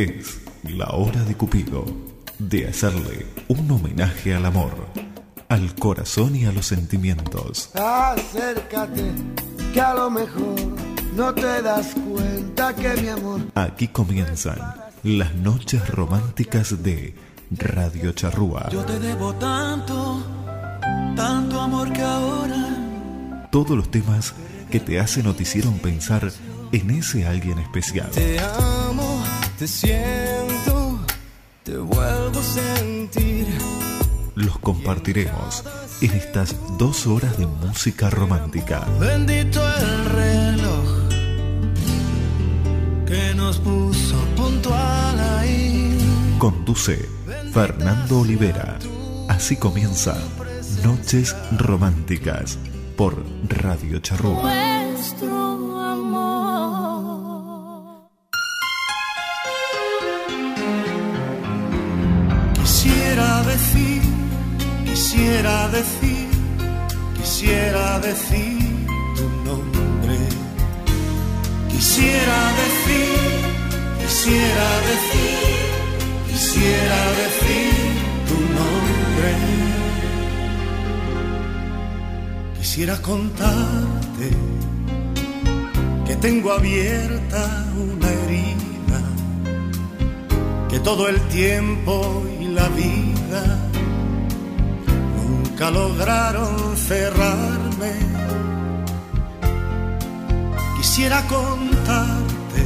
Es la hora de Cupido de hacerle un homenaje al amor, al corazón y a los sentimientos. Acércate, que a lo mejor no te das cuenta que mi amor. Aquí comienzan las noches románticas de Radio Charrúa. Yo te debo tanto, tanto amor que ahora. Todos los temas que te hacen o te hicieron pensar en ese alguien especial. Te amo, te siento, te vuelvo a sentir. Los compartiremos en estas dos horas de música romántica. Bendito el reloj que nos puso puntual ahí. Conduce Fernando Olivera. Así comienza Noches Románticas por Radio Charrúa. Quisiera decir, quisiera decir tu nombre. Quisiera decir, quisiera decir, quisiera decir tu nombre. Quisiera contarte que tengo abierta una herida, que todo el tiempo y la vida lograron cerrarme. Quisiera contarte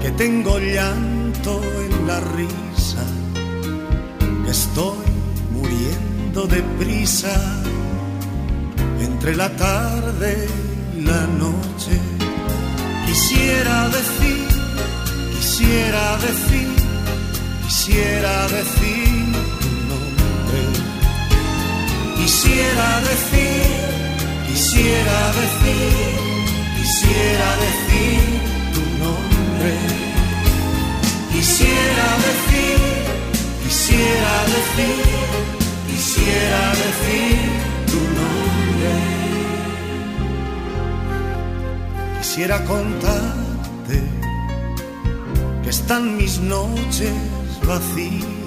que tengo llanto en la risa, que estoy muriendo de prisa entre la tarde y la noche. Quisiera decir, quisiera decir, quisiera decir tu nombre. Quisiera decir, quisiera decir, quisiera decir tu nombre. Quisiera decir, quisiera decir, quisiera decir tu nombre. Quisiera contarte que están mis noches vacías,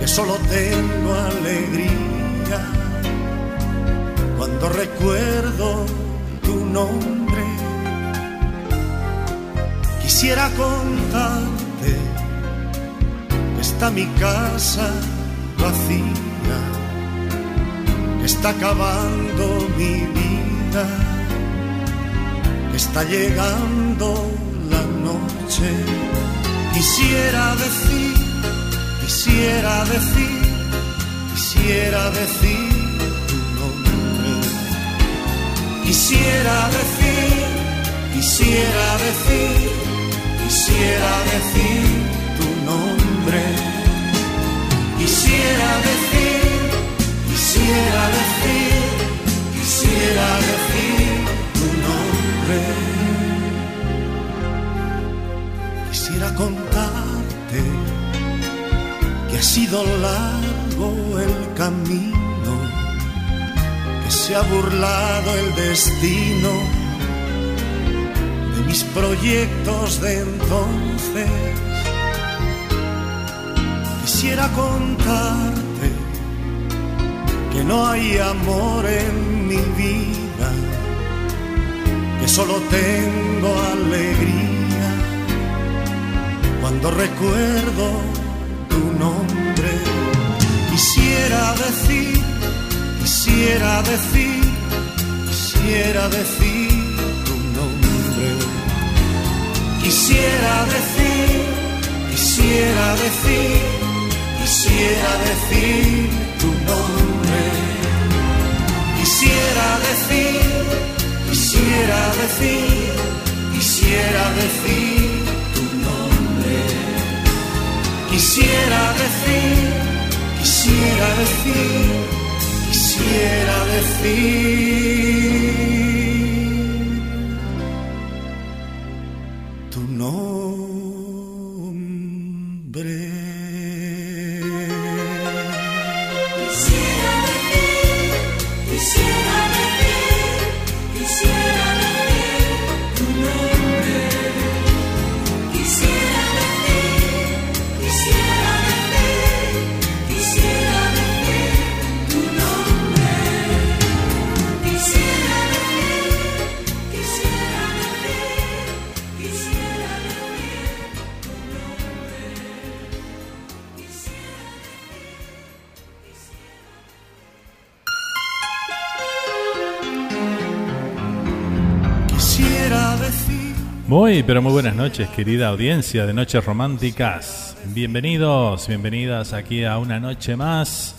que solo tengo alegría cuando recuerdo tu nombre. Quisiera contarte que está mi casa vacía, que está acabando mi vida, que está llegando la noche. Quisiera decir, quisiera decir, quisiera decir tu nombre. Quisiera decir, quisiera decir, quisiera decir tu nombre. Quisiera decir, quisiera decir, quisiera decir tu nombre. Quisiera contarte que ha sido largo el camino, que se ha burlado el destino de mis proyectos de entonces. Quisiera contarte que no hay amor en mi vida, que solo tengo alegría cuando recuerdo tu nombre. Quisiera decir, quisiera decir, quisiera decir tu nombre. Quisiera decir, quisiera decir, quisiera decir tu nombre. Quisiera decir, quisiera decir, quisiera decir tu nombre. Quisiera decir, quisiera decir, quisiera decir tu nombre. Muy, pero muy buenas noches, querida audiencia de Noches Románticas. Bienvenidos, bienvenidas aquí a una noche más,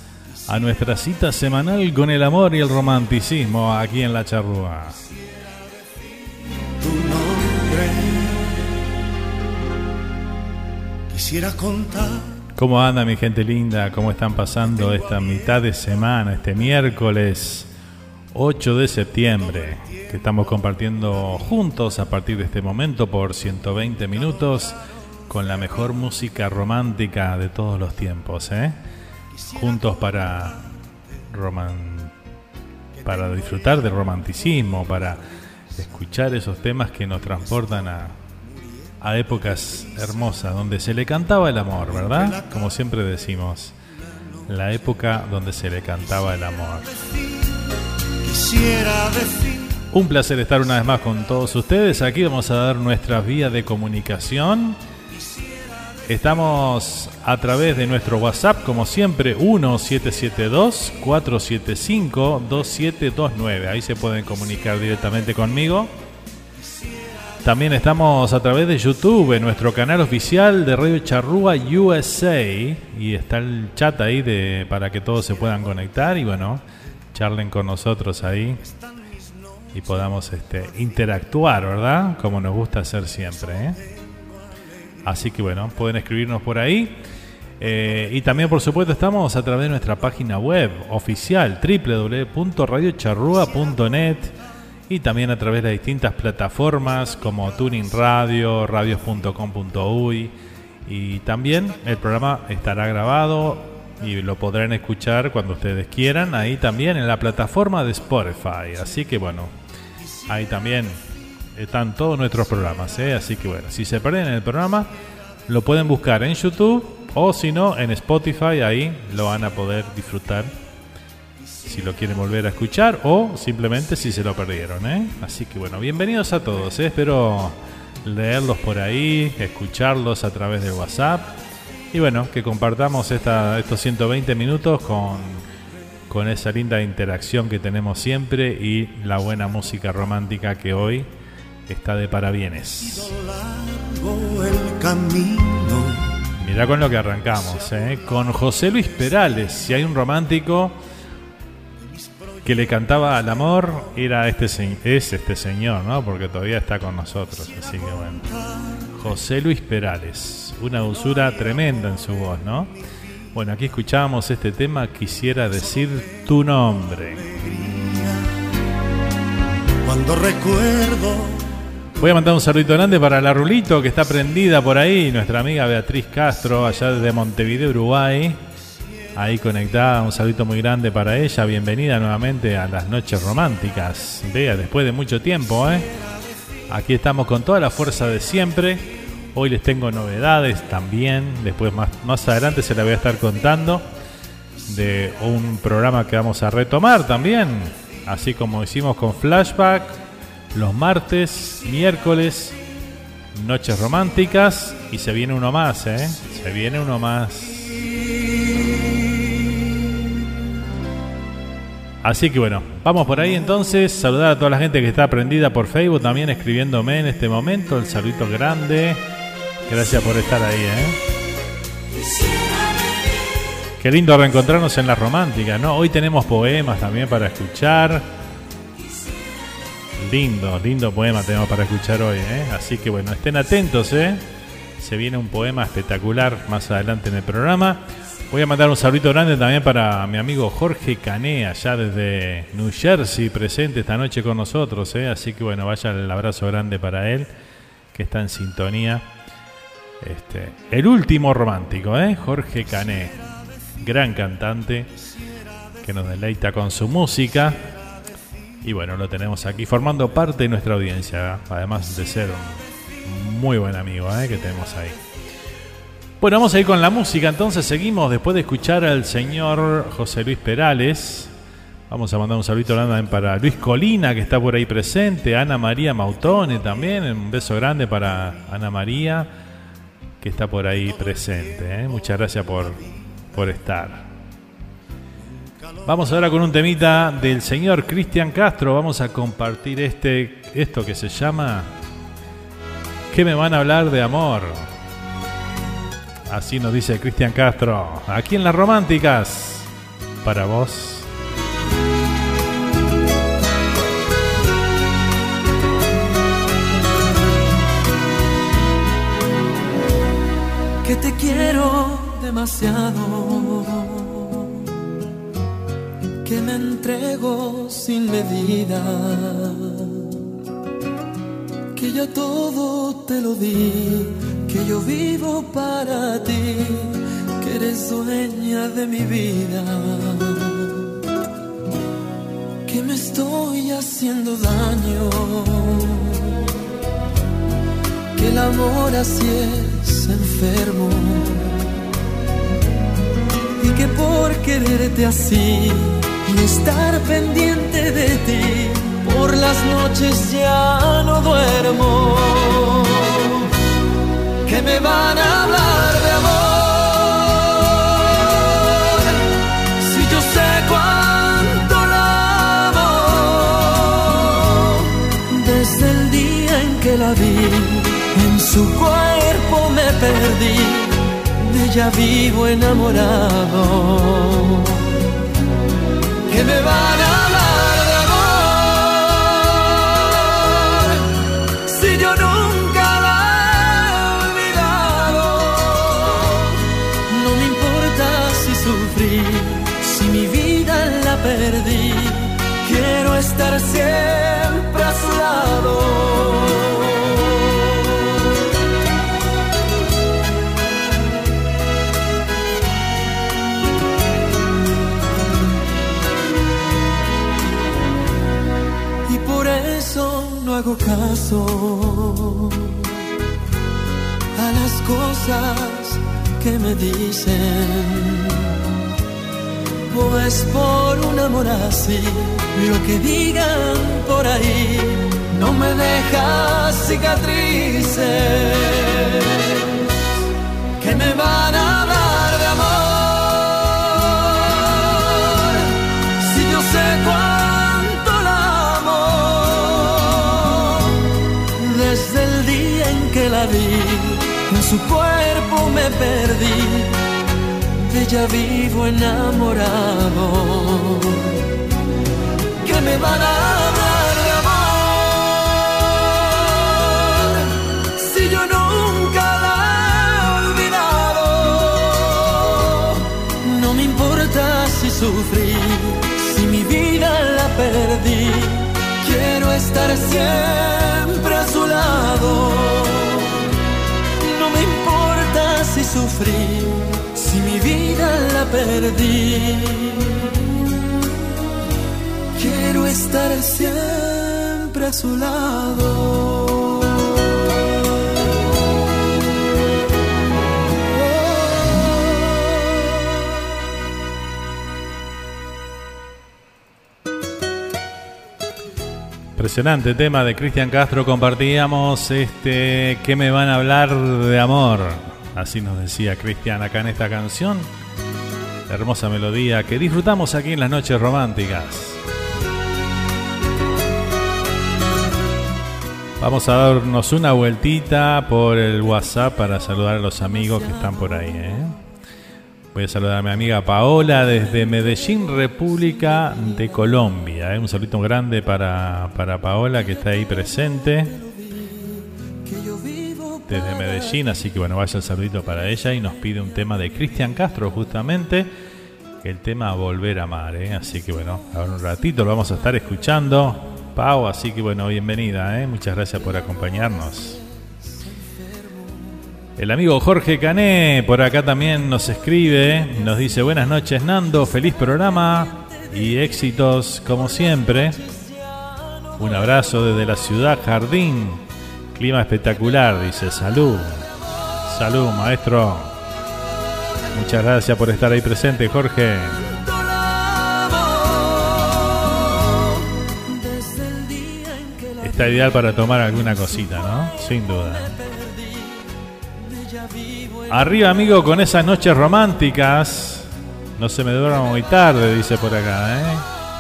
a nuestra cita semanal con el amor y el romanticismo aquí en La Charrúa. Quisiera contar. ¿Cómo anda mi gente linda? ¿Cómo están pasando esta mitad de semana, este miércoles 8 de septiembre? Que estamos compartiendo juntos a partir de este momento por 120 minutos con la mejor música romántica de todos los tiempos, ¿eh? Juntos para para disfrutar del romanticismo, para escuchar esos temas que nos transportan a, a épocas hermosas, donde se le cantaba el amor, ¿verdad? Como siempre decimos, la época donde se le cantaba el amor. Quisiera decir. Un placer estar una vez más con todos ustedes. Aquí vamos a dar nuestra vía de comunicación. Estamos a través de nuestro WhatsApp, como siempre, 1772-475-2729. Ahí se pueden comunicar directamente conmigo. También estamos a través de YouTube, en nuestro canal oficial de Radio Charrúa USA. Y está el chat ahí de, para que todos se puedan conectar y bueno, charlen con nosotros ahí y podamos este, interactuar, ¿verdad? Como nos gusta hacer siempre. ¿eh? Así que bueno, pueden escribirnos por ahí. Eh, y también, por supuesto, estamos a través de nuestra página web oficial www.radiocharrua.net y también a través de distintas plataformas como Tuning Radio, radios.com.uy y también el programa estará grabado y lo podrán escuchar cuando ustedes quieran ahí también en la plataforma de Spotify. Así que bueno, ahí también están todos nuestros programas. ¿eh? Así que bueno, si se pierden el programa, lo pueden buscar en YouTube o si no en Spotify. Ahí lo van a poder disfrutar si lo quieren volver a escuchar o simplemente si se lo perdieron. ¿eh? Así que bueno, bienvenidos a todos. ¿eh? Espero leerlos por ahí, escucharlos a través de WhatsApp. Y bueno, que compartamos estos 120 minutos con, con esa linda interacción que tenemos siempre y la buena música romántica que hoy está de parabienes. Mirá con lo que arrancamos, ¿eh? con José Luis Perales. Si hay un romántico que le cantaba al amor, era este es este señor, ¿no? Porque todavía está con nosotros. Así que bueno. José Luis Perales. Una dulzura tremenda en su voz, ¿no? Bueno, aquí escuchábamos este tema. Quisiera decir tu nombre. Cuando recuerdo Voy a mandar un saludito grande para la Rulito que está prendida por ahí, nuestra amiga Beatriz Castro, allá desde Montevideo, Uruguay. Ahí conectada, un saludito muy grande para ella. Bienvenida nuevamente a las noches románticas. Vea, después de mucho tiempo, ¿eh? Aquí estamos con toda la fuerza de siempre. Hoy les tengo novedades también. Después, más, más adelante, se la voy a estar contando de un programa que vamos a retomar también. Así como hicimos con Flashback los martes, miércoles, noches románticas. Y se viene uno más, ¿eh? Se viene uno más. Así que bueno, vamos por ahí entonces. Saludar a toda la gente que está prendida por Facebook, también escribiéndome en este momento. El saludito grande. Gracias por estar ahí, ¿eh? Qué lindo reencontrarnos en la romántica, ¿no? Hoy tenemos poemas también para escuchar. Lindo, lindo poema tenemos para escuchar hoy, ¿eh? Así que bueno, estén atentos, ¿eh? Se viene un poema espectacular más adelante en el programa. Voy a mandar un saludito grande también para mi amigo Jorge Cané, allá desde New Jersey, presente esta noche con nosotros, ¿eh? Así que bueno, vaya el abrazo grande para él, que está en sintonía. Este, el último romántico, ¿eh? Jorge Cané, gran cantante que nos deleita con su música. Y bueno, lo tenemos aquí formando parte de nuestra audiencia, además de ser un muy buen amigo ¿eh? que tenemos ahí. Bueno, vamos a ir con la música, entonces seguimos después de escuchar al señor José Luis Perales. Vamos a mandar un saludito para Luis Colina, que está por ahí presente, Ana María Mautone también, un beso grande para Ana María, que está por ahí presente. ¿eh? Muchas gracias por, por estar. Vamos ahora con un temita del señor Cristian Castro. Vamos a compartir este, esto que se llama ¿Qué me van a hablar de amor? Así nos dice Cristian Castro. Aquí en las románticas. Para vos. Te quiero demasiado, que me entrego sin medida, que yo todo te lo di, que yo vivo para ti, que eres dueña de mi vida, que me estoy haciendo daño que el amor así enfermo. Y que por quererte así y estar pendiente de ti por las noches ya no duermo. Que me van a hablar perdí, de ella vivo enamorado. Que me van a hablar de amor si yo nunca la he olvidado. No me importa si sufrí, si mi vida la perdí. Quiero estar siempre a su lado. Hago caso a las cosas que me dicen. Pues por un amor así, lo que digan por ahí no me deja cicatrices que me van a la su cuerpo me perdí, de ella vivo enamorado. Que me van a hablar de amor, si yo nunca la he olvidado. No me importa si sufrí, si mi vida la perdí. Quiero estar siempre si mi vida la perdí. Quiero estar siempre a su lado. Impresionante tema de Cristian Castro. Compartíamos este que me van a hablar de amor. Así nos decía Cristian acá en esta canción. Hermosa melodía que disfrutamos aquí en las noches románticas. Vamos a darnos una vueltita por el WhatsApp para saludar a los amigos que están por ahí. ¿eh? Voy a saludar a mi amiga Paola desde Medellín, República de Colombia. ¿eh? Un saludito grande para, para Paola que está ahí presente desde Medellín. Así que bueno, vaya el saludito para ella y nos pide un tema de Cristian Castro justamente. El tema Volver a Amar. ¿eh? Así que bueno, ahora un ratito lo vamos a estar escuchando. Pau, así que bueno, bienvenida. ¿eh? Muchas gracias por acompañarnos. El amigo Jorge Cané por acá también nos escribe, nos dice buenas noches Nando, feliz programa y éxitos como siempre. Un abrazo desde la ciudad Jardín, clima espectacular, dice salud, salud maestro. Muchas gracias por estar ahí presente Jorge. Está ideal para tomar alguna cosita, ¿no? Sin duda. Arriba, amigo, con esas noches románticas. No se me duerma muy tarde, dice por acá, ¿eh?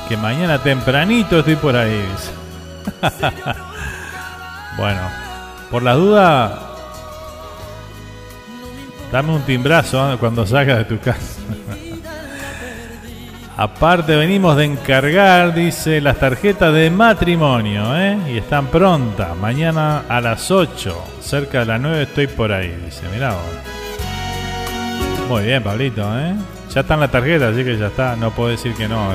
Que mañana tempranito estoy por ahí. dice. bueno, Por la duda, dame un timbrazo ¿eh? cuando salgas de tu casa. Aparte venimos de encargar, dice, las tarjetas de matrimonio, ¿eh? Y están prontas. Mañana a las 8, cerca de las 9 estoy por ahí, dice. Mirá vos. Muy bien, Pablito, ¿eh? Ya están las tarjetas, así que ya está. No puedo decir que no.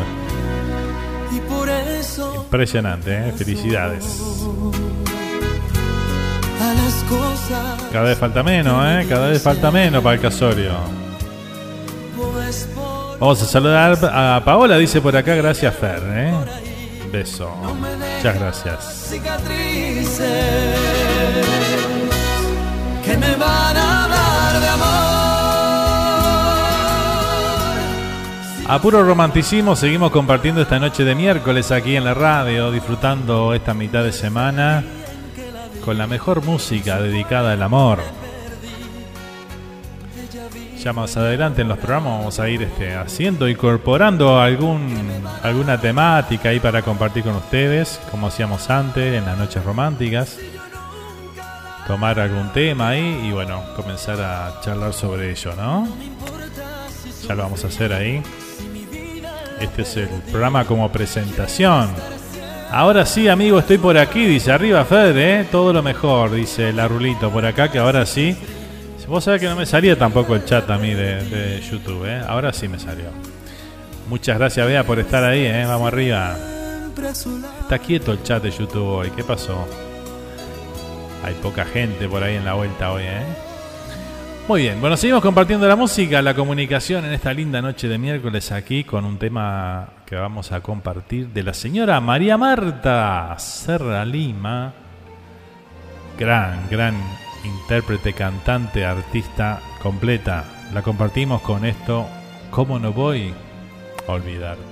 Eso Impresionante, ¿eh? Felicidades. A las cosas Cada vez falta menos, ¿eh? Cada vez falta menos para el casorio. pues Vamos a saludar a Paola, dice por acá, gracias Fer, ¿eh? Beso. Muchas gracias. que me van a hablar de amor. A puro romanticismo seguimos compartiendo esta noche de miércoles aquí en la radio, disfrutando esta mitad de semana con la mejor música dedicada al amor. Ya más adelante en los programas vamos a ir este, haciendo, incorporando algún, alguna temática ahí para compartir con ustedes, como hacíamos antes en las noches románticas. Tomar algún tema ahí y bueno, comenzar a charlar sobre ello, ¿no? Ya lo vamos a hacer ahí. Este es el programa como presentación. Ahora sí, amigo, estoy por aquí, dice arriba Fed, ¿eh? todo lo mejor, dice la Rulito por acá, que ahora sí. Vos sabés que no me salía tampoco el chat a mí de, de YouTube, ¿eh? ahora sí me salió. Muchas gracias, Bea, por estar ahí, ¿eh? vamos arriba. Está quieto el chat de YouTube hoy, ¿qué pasó? Hay poca gente por ahí en la vuelta hoy, ¿eh? Muy bien, bueno, seguimos compartiendo la música, la comunicación en esta linda noche de miércoles aquí con un tema que vamos a compartir de la señora María Marta Serra Lima. Gran, gran intérprete, cantante, artista completa. La compartimos con esto, ¿cómo no voy a olvidarte?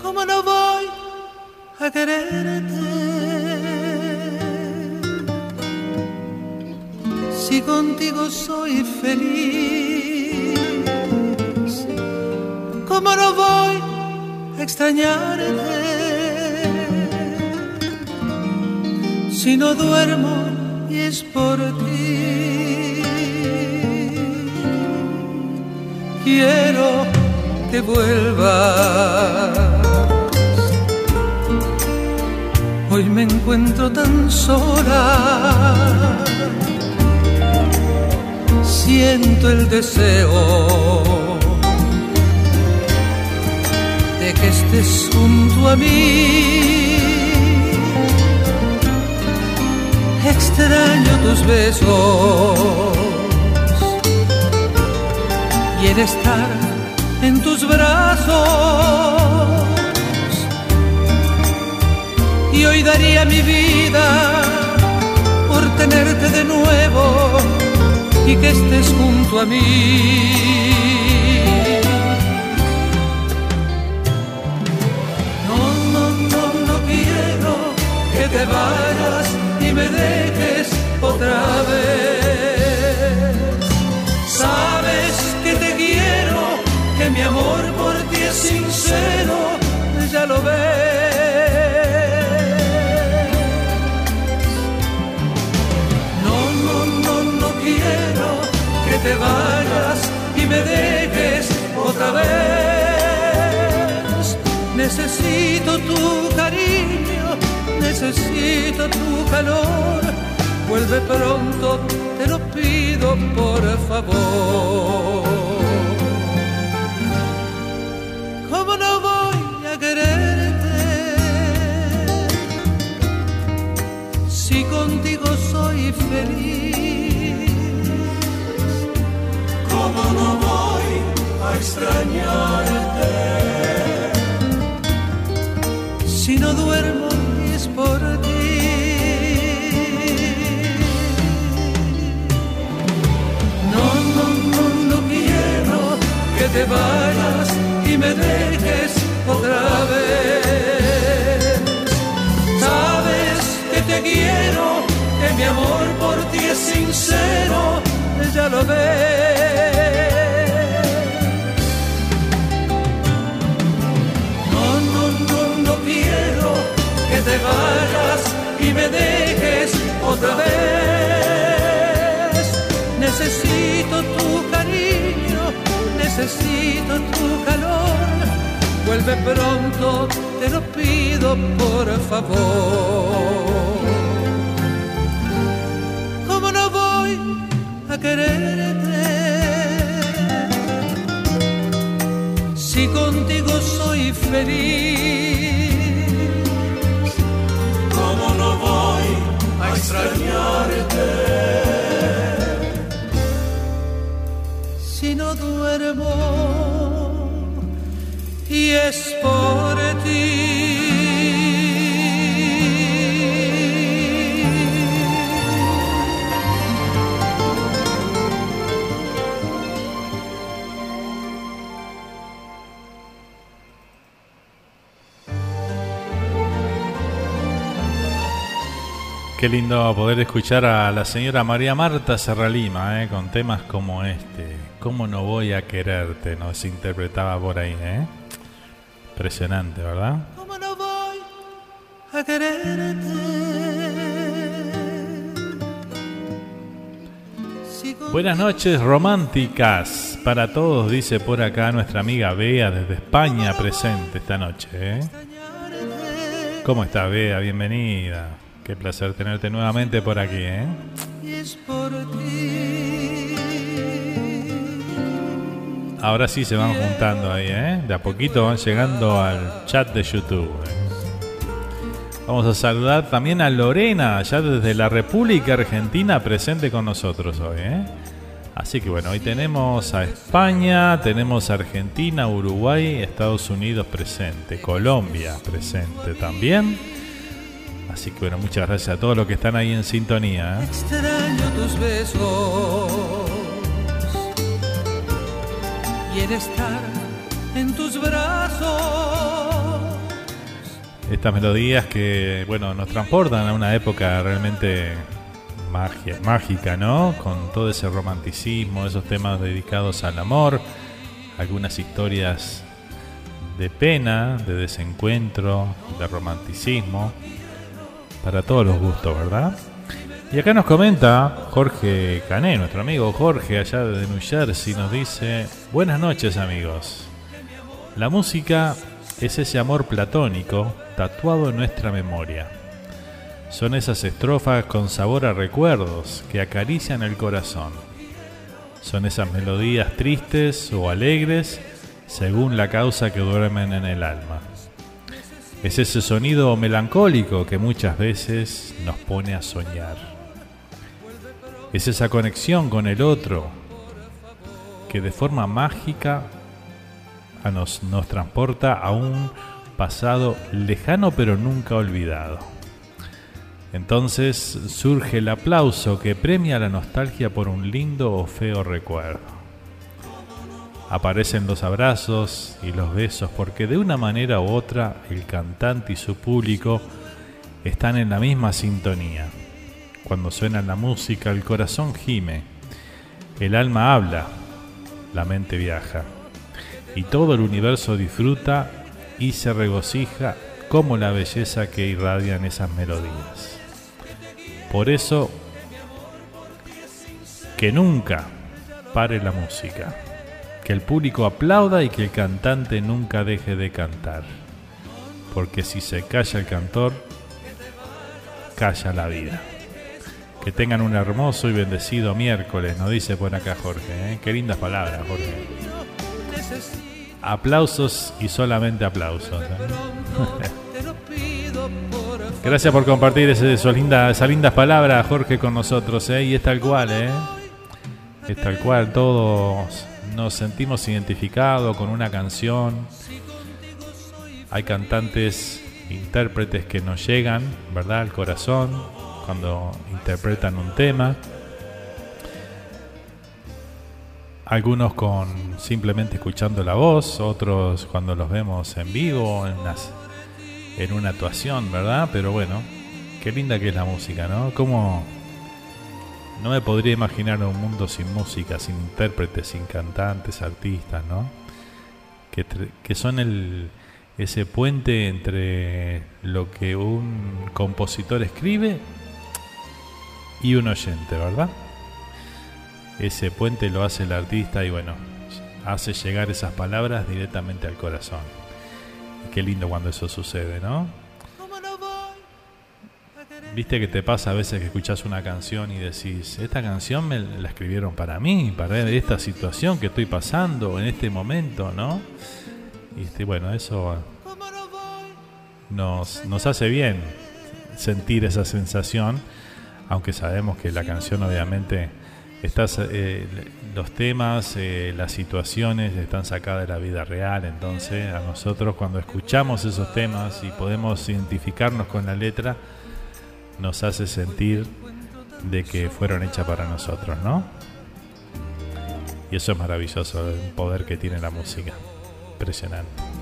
¿Cómo no voy a quererte? Si contigo soy feliz, ¿cómo no voy a extrañarte? Si no duermo y es por ti, quiero que vuelvas. Hoy me encuentro tan sola, siento el deseo que estés junto a mí. Extraño tus besos y el estar en tus brazos. Y hoy daría mi vida por tenerte de nuevo y que estés junto a mí. Te vayas y me dejes otra vez. Sabes que te quiero, que mi amor por ti es sincero, ya lo ves. No, no, no, no quiero que te vayas y me dejes otra vez. Necesito tu cariño, necesito tu calor. Vuelve pronto, te lo pido por favor. ¿Cómo no voy a quererte? Si contigo soy feliz. Y me dejes otra vez. Sabes que te quiero, que mi amor por ti es sincero, ya lo ves. No, no, no, no quiero que te te vayas y me dejes necesito tu calor. Vuelve pronto, te lo pido por favor. ¿Cómo no voy a quererte? Si contigo soy feliz, ¿cómo no voy a extrañarte? Y es por ti. Qué lindo poder escuchar a la señora María Marta Serralima, ¿eh? con temas como este. ¿Cómo no voy a quererte? Nos interpretaba por ahí, ¿eh? Impresionante, ¿verdad? ¿Cómo no voy a quererte? Buenas noches románticas para todos, dice por acá nuestra amiga Bea desde España presente esta noche. ¿eh? ¿Cómo está Bea? Bienvenida. Qué placer tenerte nuevamente por aquí. ¿eh? Y es por ti. Ahora sí se van juntando ahí, ¿eh? De a poquito van llegando al chat de YouTube. ¿eh? Vamos a saludar también a Lorena, allá desde la República Argentina, presente con nosotros hoy, ¿eh? Así que bueno, hoy tenemos a España, tenemos a Argentina, Uruguay, Estados Unidos presente, Colombia presente también. Así que bueno, muchas gracias a todos los que están ahí en sintonía. ¿eh? Extraño tus besos el estar en tus brazos. Estas melodías que, bueno, nos transportan a una época realmente mágica, ¿no? Con todo ese romanticismo, esos temas dedicados al amor, algunas historias de pena, de desencuentro, de romanticismo, para todos los gustos, ¿verdad? Y acá nos comenta Jorge Cané, nuestro amigo Jorge, allá de New Jersey, nos dice, buenas noches amigos. La música es ese amor platónico tatuado en nuestra memoria. Son esas estrofas con sabor a recuerdos que acarician el corazón. Son esas melodías tristes o alegres según la causa que duermen en el alma. Es ese sonido melancólico que muchas veces nos pone a soñar. Es esa conexión con el otro que de forma mágica a nos, nos transporta a un pasado lejano pero nunca olvidado. Entonces surge el aplauso que premia la nostalgia por un lindo o feo recuerdo. Aparecen los abrazos y los besos porque de una manera u otra el cantante y su público están en la misma sintonía. Cuando suena la música el corazón gime, el alma habla, la mente viaja y todo el universo disfruta y se regocija como la belleza que irradian esas melodías. Por eso, que nunca pare la música, que el público aplauda y que el cantante nunca deje de cantar, porque si se calla el cantor, calla la vida. Que tengan un hermoso y bendecido miércoles, nos dice por acá Jorge. ¿eh? Qué lindas palabras, Jorge. Aplausos y solamente aplausos. ¿eh? Gracias por compartir ese- esas lindas palabras, Jorge, con nosotros. ¿eh? Y es tal cual, ¿eh? Es tal cual, todos nos sentimos identificados con una canción. Hay cantantes, intérpretes que nos llegan, ¿verdad? Al corazón cuando interpretan un tema. Algunos con simplemente escuchando la voz, otros cuando los vemos en vivo, en, las- en una actuación, ¿verdad? Pero bueno, qué linda que es la música, ¿no? Como no me podría imaginar un mundo sin música, sin intérpretes, sin cantantes, artistas, ¿no? Que, que son el, ese puente entre lo que un compositor escribe y un oyente, ¿verdad? Ese puente lo hace el artista y bueno, hace llegar esas palabras directamente al corazón. Qué lindo cuando eso sucede, ¿no? Viste que te pasa a veces que escuchas una canción y decís, esta canción me la escribieron para mí, para esta situación que estoy pasando en este momento, ¿no? Y este, bueno, eso nos, nos hace bien sentir esa sensación, aunque sabemos que la canción obviamente estás, eh, los temas, eh, las situaciones están sacadas de la vida real, entonces a nosotros cuando escuchamos esos temas y podemos identificarnos con la letra, nos hace sentir de que fueron hechas para nosotros, ¿no? Y eso es maravilloso, el poder que tiene la música. Impresionante.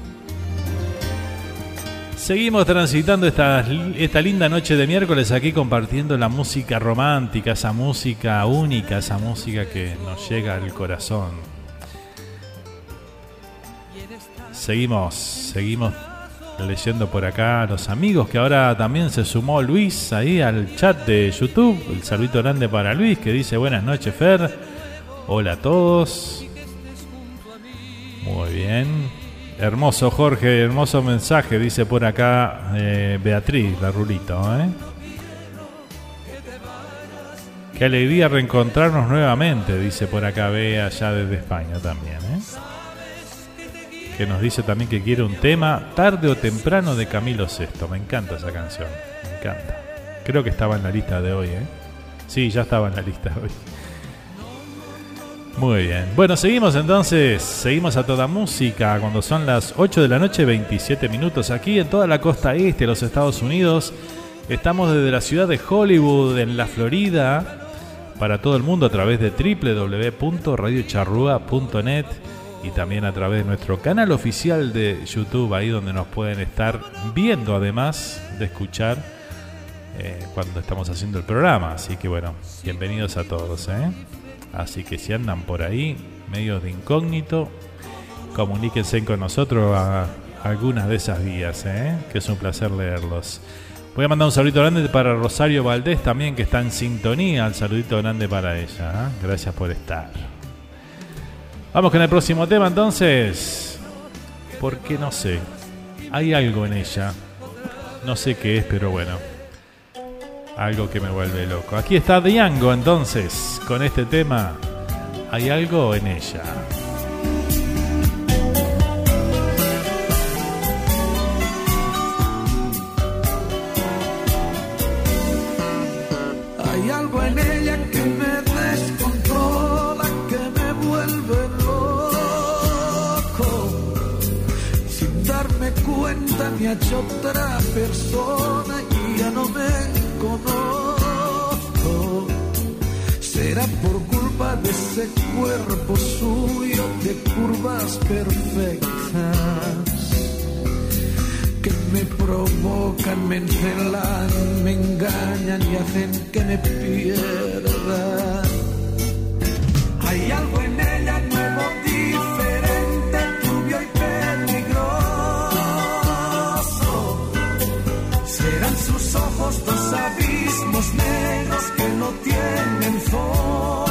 Seguimos transitando esta, esta linda noche de miércoles aquí compartiendo la música romántica, esa música única, esa música que nos llega al corazón. Seguimos, seguimos leyendo por acá a los amigos que ahora también se sumó Luis ahí al chat de YouTube. El saludito grande para Luis que dice buenas noches Fer. Hola a todos. Muy bien. Hermoso Jorge, hermoso mensaje, dice por acá eh, Beatriz, la rulito. ¿eh? Qué alegría reencontrarnos nuevamente, dice por acá Bea, allá desde España también. ¿eh? Que nos dice también que quiere un tema tarde o temprano de Camilo VI. Me encanta esa canción, me encanta. Creo que estaba en la lista de hoy. ¿eh? Sí, ya estaba en la lista de hoy. Muy bien. Bueno, seguimos entonces, seguimos a toda música cuando son las 8 de la noche, 27 minutos aquí en toda la costa este de los Estados Unidos. Estamos desde la ciudad de Hollywood, en la Florida, para todo el mundo a través de www.radiocharrua.net y también a través de nuestro canal oficial de YouTube, ahí donde nos pueden estar viendo además de escuchar eh, cuando estamos haciendo el programa. Así que bueno, bienvenidos a todos. ¿eh? Así que si andan por ahí, medios de incógnito, comuníquense con nosotros a algunas de esas vías, ¿eh? que es un placer leerlos. Voy a mandar un saludito grande para Rosario Valdés también, que está en sintonía. El saludito grande para ella. ¿eh? Gracias por estar. Vamos con el próximo tema entonces. Porque no sé. Hay algo en ella. No sé qué es, pero bueno algo que me vuelve loco. Aquí está Diango entonces, con este tema. Hay algo en ella. Hay algo en ella que me descontrola, que me vuelve loco. Sin darme cuenta me ha hecho otra persona y ya no me Será por culpa de ese cuerpo suyo de curvas perfectas que me provocan, me encelan, me engañan y hacen que me pierda. Ojos dos abismos negros que no tienen fondo.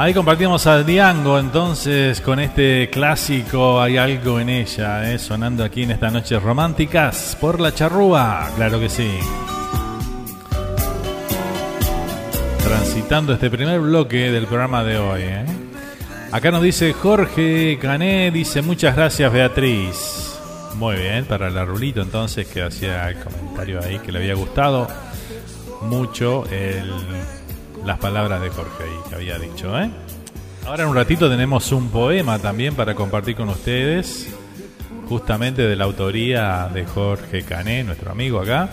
Ahí compartimos al Diango entonces con este clásico Hay algo en ella, eh, sonando aquí en estas noches románticas por la charrúa, claro que sí. Transitando este primer bloque del programa de hoy. eh. Acá nos dice Jorge Cané, dice muchas gracias Beatriz. Muy bien, para la Rulito entonces que hacía el comentario ahí que le había gustado mucho el, las palabras de Jorge ahí que había dicho. ¿eh? Ahora en un ratito tenemos un poema también para compartir con ustedes, justamente de la autoría de Jorge Cané, nuestro amigo acá,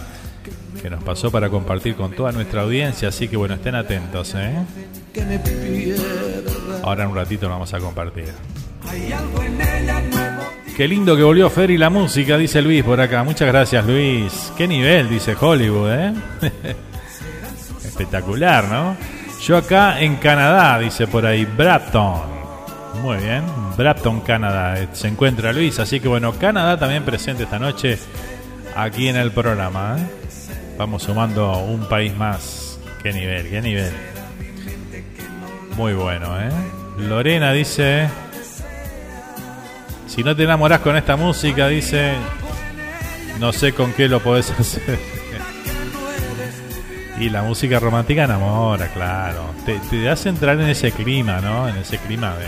que nos pasó para compartir con toda nuestra audiencia, así que bueno, estén atentos. ¿eh? Ahora en un ratito lo vamos a compartir. Qué lindo que volvió Fer y la música, dice Luis por acá. Muchas gracias, Luis. Qué nivel, dice Hollywood, ¿eh? Espectacular, ¿no? Yo acá en Canadá, dice por ahí, Brampton. Muy bien, Brampton, Canadá. eh, Se encuentra Luis, así que bueno, Canadá también presente esta noche aquí en el programa. ¿eh? Vamos sumando un país más. Qué nivel, qué nivel. Muy bueno, ¿eh? Lorena dice... Si no te enamorás con esta música, dice, no sé con qué lo podés hacer. Y la música romántica enamora, claro. Te, te hace entrar en ese clima, ¿no? En ese clima de,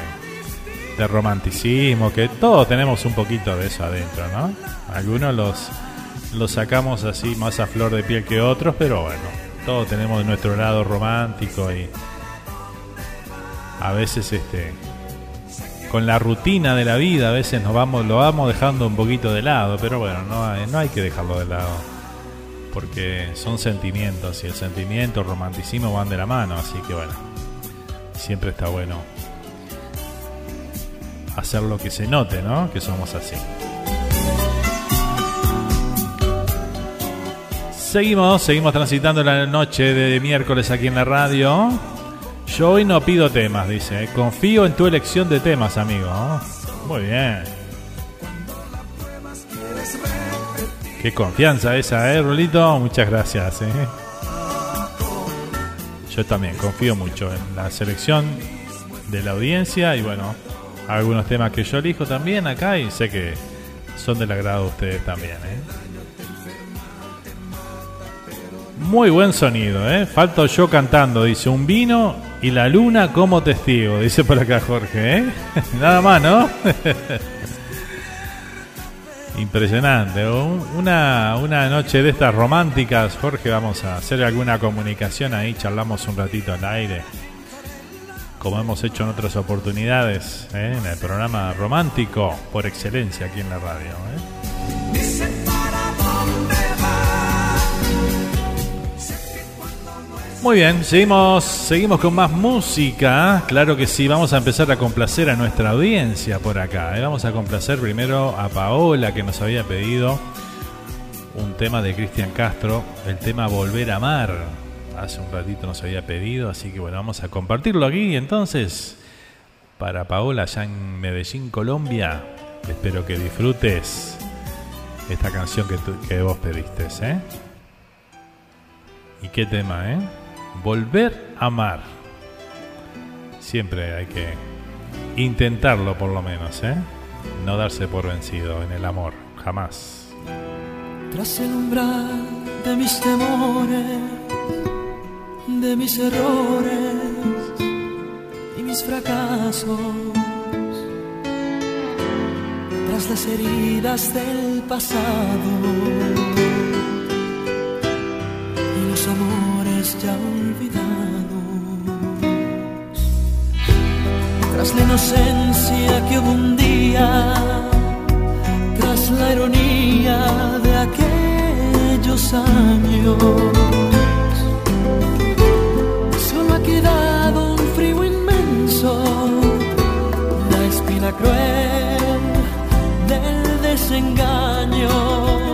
de romanticismo, que todos tenemos un poquito de eso adentro, ¿no? Algunos los, los sacamos así más a flor de piel que otros, pero bueno, todos tenemos nuestro lado romántico y a veces este con la rutina de la vida a veces nos vamos lo vamos dejando un poquito de lado pero bueno no no hay que dejarlo de lado porque son sentimientos y el sentimiento el romanticismo van de la mano así que bueno siempre está bueno hacer lo que se note no que somos así seguimos seguimos transitando la noche de miércoles aquí en la radio yo hoy no pido temas, dice. ¿eh? Confío en tu elección de temas, amigo. Muy bien. Qué confianza esa, ¿eh, Rulito? Muchas gracias. ¿eh? Yo también confío mucho en la selección de la audiencia y bueno, algunos temas que yo elijo también acá y sé que son del agrado de ustedes también. ¿eh? Muy buen sonido, ¿eh? Falto yo cantando, dice un vino y la luna como testigo, dice por acá Jorge, ¿eh? Nada más, ¿no? Impresionante. Un- Una, una noche de estas románticas, Jorge, vamos a hacer alguna comunicación ahí, charlamos un ratito al aire, como hemos hecho en otras oportunidades, ¿eh? en el programa romántico por excelencia aquí en la radio. ¿eh? Muy bien, seguimos, seguimos con más música. Claro que sí, vamos a empezar a complacer a nuestra audiencia por acá. ¿eh? Vamos a complacer primero a Paola que nos había pedido un tema de Cristian Castro, el tema Volver a Amar. Hace un ratito nos había pedido, así que bueno, vamos a compartirlo aquí entonces. Para Paola, allá en Medellín, Colombia. Espero que disfrutes esta canción que, tú, que vos pediste, ¿eh? Y qué tema, ¿eh? volver a amar. Siempre hay que intentarlo por lo menos, ¿eh? No darse por vencido en el amor, jamás. Tras el umbral de mis temores, de mis errores y mis fracasos, tras las heridas del pasado ya olvidados. Tras la inocencia que hubo un día, tras la ironía de aquellos años, solo ha quedado un frío inmenso, la espina cruel del desengaño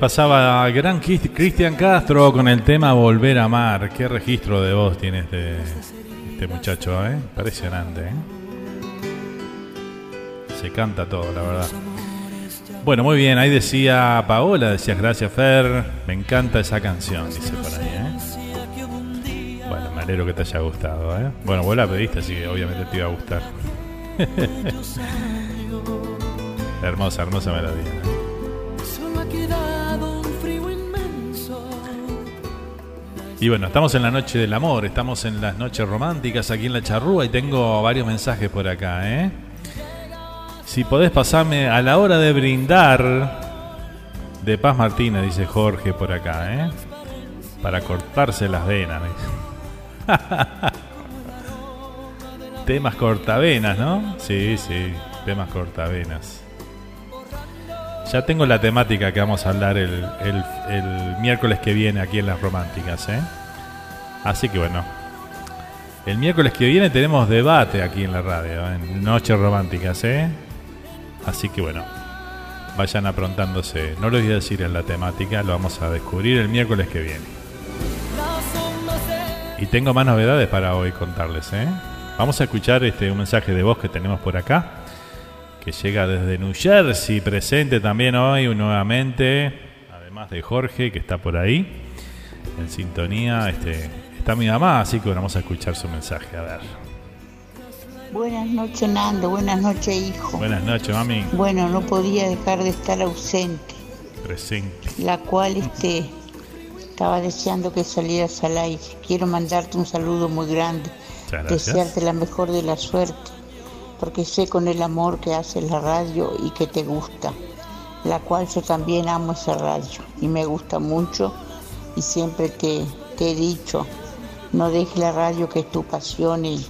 pasaba gran Quist- Cristian Castro con el tema Volver a amar. Qué registro de voz tiene este, este muchacho, ¿eh? Impresionante, ¿eh? Se canta todo, la verdad. Bueno, muy bien, ahí decía Paola, decías gracias Fer, me encanta esa canción, dice por ahí, ¿eh? Bueno, me alegro que te haya gustado, ¿eh? Bueno, vos la pediste, así que obviamente te iba a gustar. hermosa, hermosa melodía. ¿eh? Y bueno, estamos en la noche del amor, estamos en las noches románticas aquí en la charrúa y tengo varios mensajes por acá, ¿eh? Si podés pasarme a la hora de brindar de Paz Martínez, dice Jorge por acá, ¿eh? Para cortarse las venas. temas cortavenas, ¿no? Sí, sí, temas cortavenas. Ya tengo la temática que vamos a hablar el, el- el miércoles que viene aquí en las románticas, ¿eh? Así que bueno. El miércoles que viene tenemos debate aquí en la radio, en Noches Románticas, ¿eh? Así que bueno. Vayan aprontándose. No lo voy a decir en la temática, lo vamos a descubrir el miércoles que viene. Y tengo más novedades para hoy contarles, ¿eh? Vamos a escuchar este un mensaje de voz que tenemos por acá que llega desde New Jersey, presente también hoy nuevamente, además de Jorge que está por ahí en sintonía, este está mi mamá, así que bueno, vamos a escuchar su mensaje, a ver. Buenas noches, Nando. Buenas noches, hijo. Buenas noches, mami, Bueno, no podía dejar de estar ausente, presente. la cual este, estaba deseando que salieras al aire. Quiero mandarte un saludo muy grande, desearte la mejor de la suerte, porque sé con el amor que haces la radio y que te gusta, la cual yo también amo esa radio y me gusta mucho y siempre te, he dicho, no dejes la radio que es tu pasión y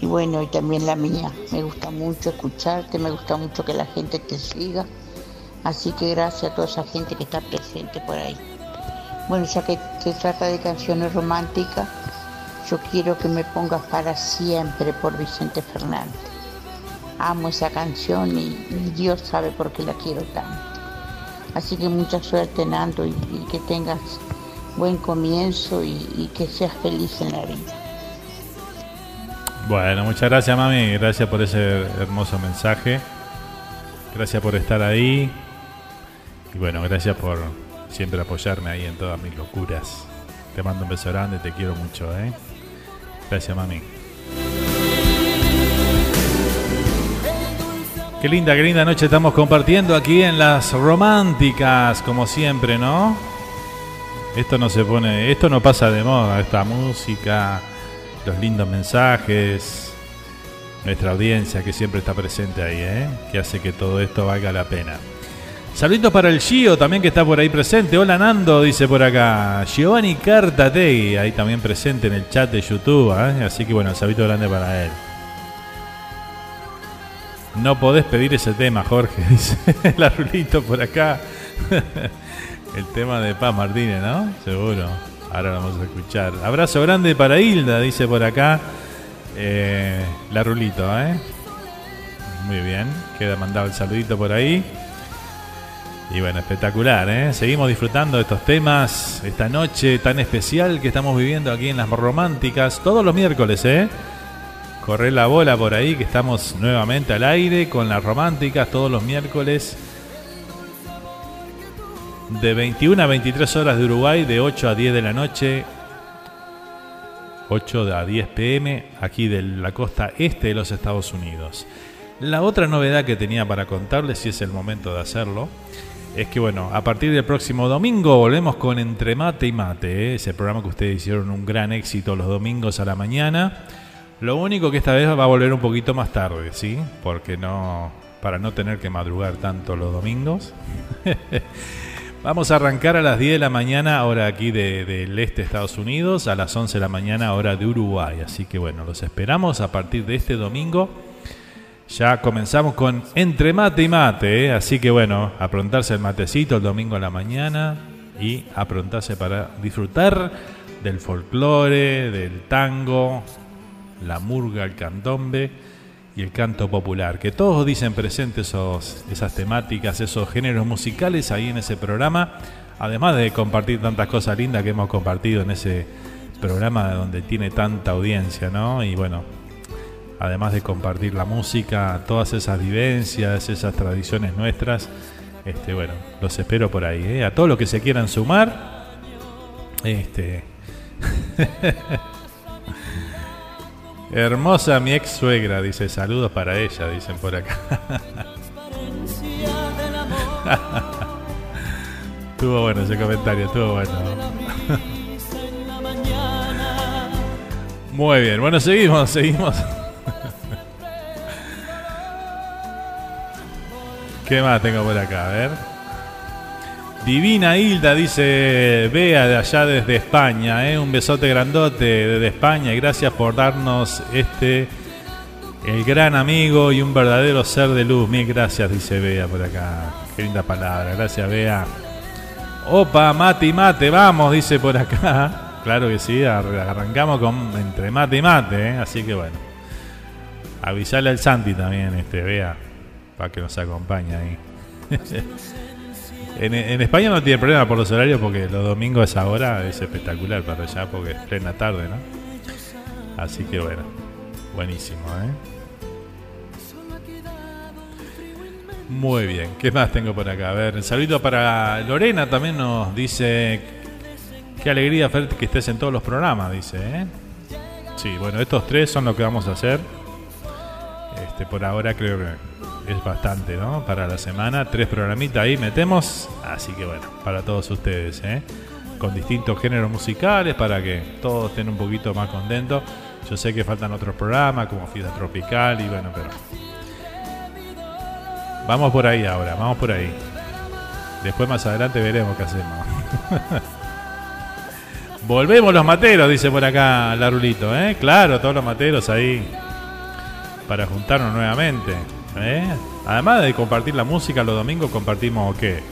bueno, y también la mía. Me gusta mucho escucharte, me gusta mucho que la gente te siga. Así que gracias a toda esa gente que está presente por ahí. Bueno, ya que se trata de canciones románticas, yo quiero que me pongas para siempre por Vicente Fernández. Amo esa canción y, Dios sabe por qué la quiero tanto. Así que mucha suerte, Nando, y, y que tengas buen comienzo y, y que seas feliz en la vida. Bueno, muchas gracias, mami, gracias por ese hermoso mensaje. Gracias por estar ahí. Y bueno, gracias por siempre apoyarme ahí en todas mis locuras. Te mando un beso grande, te quiero mucho, ¿eh? Gracias, mami. Qué linda, qué linda noche estamos compartiendo aquí en las románticas, como siempre, ¿no? Esto no se pone, esto no pasa de moda, esta música, los lindos mensajes, nuestra audiencia que siempre está presente ahí, ¿eh? que hace que todo esto valga la pena. Saluditos para el Gio también que está por ahí presente. Hola Nando, dice por acá. Giovanni Cartategui, ahí también presente en el chat de YouTube. ¿eh? Así que bueno, saludito grande para él. No podés pedir ese tema, Jorge, dice el arulito por acá. el tema de Paz Martínez, ¿no? Seguro. Ahora lo vamos a escuchar. Abrazo grande para Hilda, dice por acá. Eh, la rulito, ¿eh? Muy bien. Queda mandado el saludito por ahí. Y bueno, espectacular, ¿eh? Seguimos disfrutando de estos temas esta noche tan especial que estamos viviendo aquí en las románticas todos los miércoles, ¿eh? Corre la bola por ahí que estamos nuevamente al aire con las románticas todos los miércoles de 21 a 23 horas de Uruguay, de 8 a 10 de la noche, 8 a 10 pm, aquí de la costa este de los Estados Unidos. La otra novedad que tenía para contarles, si es el momento de hacerlo, es que bueno, a partir del próximo domingo volvemos con Entre Mate y Mate, ¿eh? ese programa que ustedes hicieron un gran éxito los domingos a la mañana. Lo único que esta vez va a volver un poquito más tarde, ¿sí? Porque no, para no tener que madrugar tanto los domingos. Vamos a arrancar a las 10 de la mañana, hora aquí de- del este de Estados Unidos, a las 11 de la mañana, hora de Uruguay. Así que bueno, los esperamos a partir de este domingo. Ya comenzamos con Entre Mate y Mate, ¿eh? así que bueno, aprontarse el matecito el domingo a la mañana y aprontarse para disfrutar del folclore, del tango, la murga, el candombe y el canto popular, que todos dicen presentes esas temáticas, esos géneros musicales ahí en ese programa, además de compartir tantas cosas lindas que hemos compartido en ese programa donde tiene tanta audiencia, ¿no? Y bueno, además de compartir la música, todas esas vivencias, esas tradiciones nuestras, este, bueno, los espero por ahí, ¿eh? A todos los que se quieran sumar, este... Hermosa mi ex suegra, dice, saludos para ella, dicen por acá. estuvo bueno ese comentario, estuvo bueno. Muy bien, bueno, seguimos, seguimos. ¿Qué más tengo por acá? A ver. Divina Hilda dice Bea de allá desde España, ¿eh? un besote grandote desde España y gracias por darnos este el gran amigo y un verdadero ser de luz. Mil gracias, dice Bea por acá. Qué linda palabra, gracias Bea. Opa, mate y mate, vamos, dice por acá. Claro que sí, arrancamos con entre mate y mate, ¿eh? así que bueno. Avisale al Santi también, este, Bea, para que nos acompañe ahí. En, España no tiene problema por los horarios porque los domingos a esa hora es espectacular para allá porque es plena tarde, ¿no? Así que bueno, buenísimo, ¿eh? Muy bien, ¿qué más tengo por acá? A ver, un saludo para Lorena también nos dice qué alegría Fer que estés en todos los programas, dice, ¿eh? Sí, bueno, estos tres son lo que vamos a hacer. Este, por ahora creo que es bastante, ¿no? Para la semana, tres programitas ahí metemos. Así que bueno, para todos ustedes, ¿eh? Con distintos géneros musicales para que todos estén un poquito más contentos. Yo sé que faltan otros programas como Fiesta Tropical y bueno, pero. Vamos por ahí ahora, vamos por ahí. Después más adelante veremos qué hacemos. Volvemos los materos, dice por acá Larulito, ¿eh? Claro, todos los materos ahí. Para juntarnos nuevamente. ¿Eh? Además de compartir la música, los domingos compartimos qué?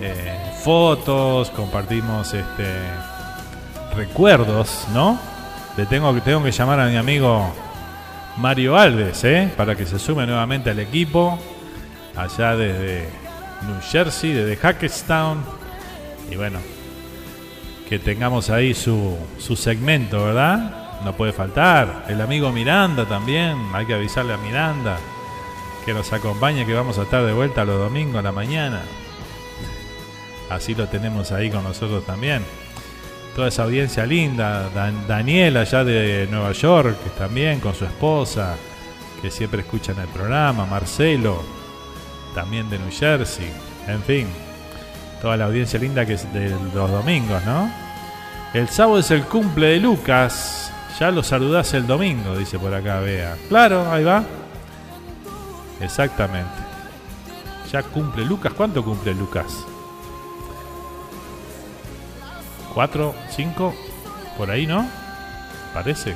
Eh, fotos, compartimos este recuerdos, ¿no? Le tengo, tengo que llamar a mi amigo Mario Alves, ¿eh? Para que se sume nuevamente al equipo. Allá desde New Jersey, desde Hackettstown. Y bueno, que tengamos ahí su, su segmento, ¿verdad? No puede faltar. El amigo Miranda también, hay que avisarle a Miranda que nos acompañe, que vamos a estar de vuelta los domingos a la mañana. Así lo tenemos ahí con nosotros también. Toda esa audiencia linda, Daniel allá de Nueva York, también con su esposa, que siempre escuchan el programa, Marcelo, también de New Jersey, en fin, toda la audiencia linda que es de los domingos, ¿no? El sábado es el cumple de Lucas, ya lo saludás el domingo, dice por acá, vea. Claro, ahí va. Exactamente. Ya cumple Lucas. ¿Cuánto cumple Lucas? ¿Cuatro? ¿Cinco? Por ahí, ¿no? Parece.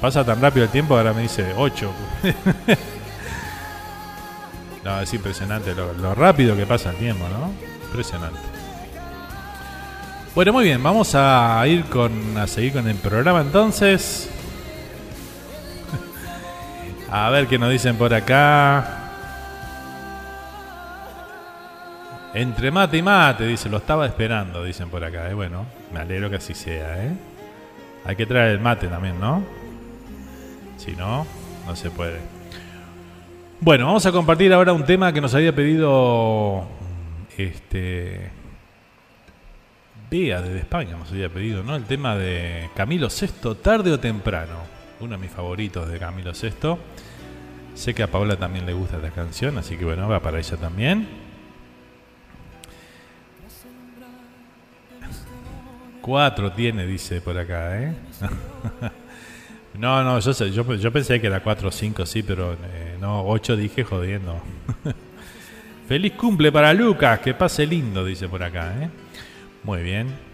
Pasa tan rápido el tiempo, ahora me dice ocho. no, es impresionante lo, lo, rápido que pasa el tiempo, ¿no? Impresionante. Bueno, muy bien, vamos a ir con a seguir con el programa entonces. A ver qué nos dicen por acá. Entre mate y mate, dice, lo estaba esperando, dicen por acá. ¿eh? Bueno, me alegro que así sea. ¿eh? Hay que traer el mate también, ¿no? Si no, no se puede. Bueno, vamos a compartir ahora un tema que nos había pedido este Bea desde España, nos había pedido, ¿no? El tema de Camilo VI, tarde o temprano uno de mis favoritos de Camilo VI. Sé que a Paula también le gusta esta canción, así que bueno, va para ella también. Cuatro tiene, dice por acá, ¿eh? no, no, yo, yo, pensé que era cuatro o cinco, sí, pero eh, no, ocho dije jodiendo. Feliz cumple para Lucas, que pase lindo, dice por acá, ¿eh? Muy bien.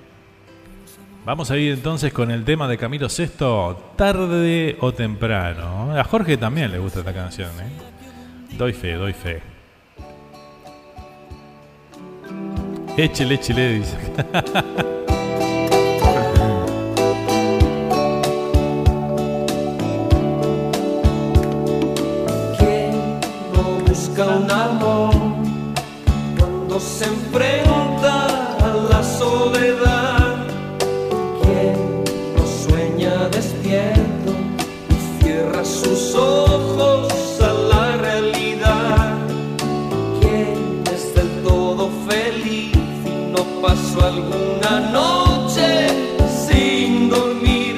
Vamos a ir entonces con el tema de Camilo VI, tarde o temprano. A Jorge también le gusta esta canción, ¿eh? Doy fe, doy fe. Échele, échele, dice. busca un amor cuando se enfrenta a la soledad. No pasó alguna noche sin dormir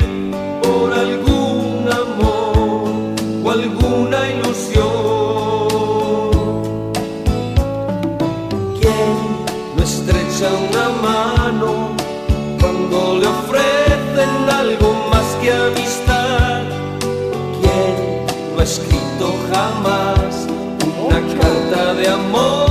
por algún amor o alguna ilusión. ¿Quién no estrecha una mano cuando le ofrecen algo más que amistad? ¿Quién no ha escrito jamás una carta de amor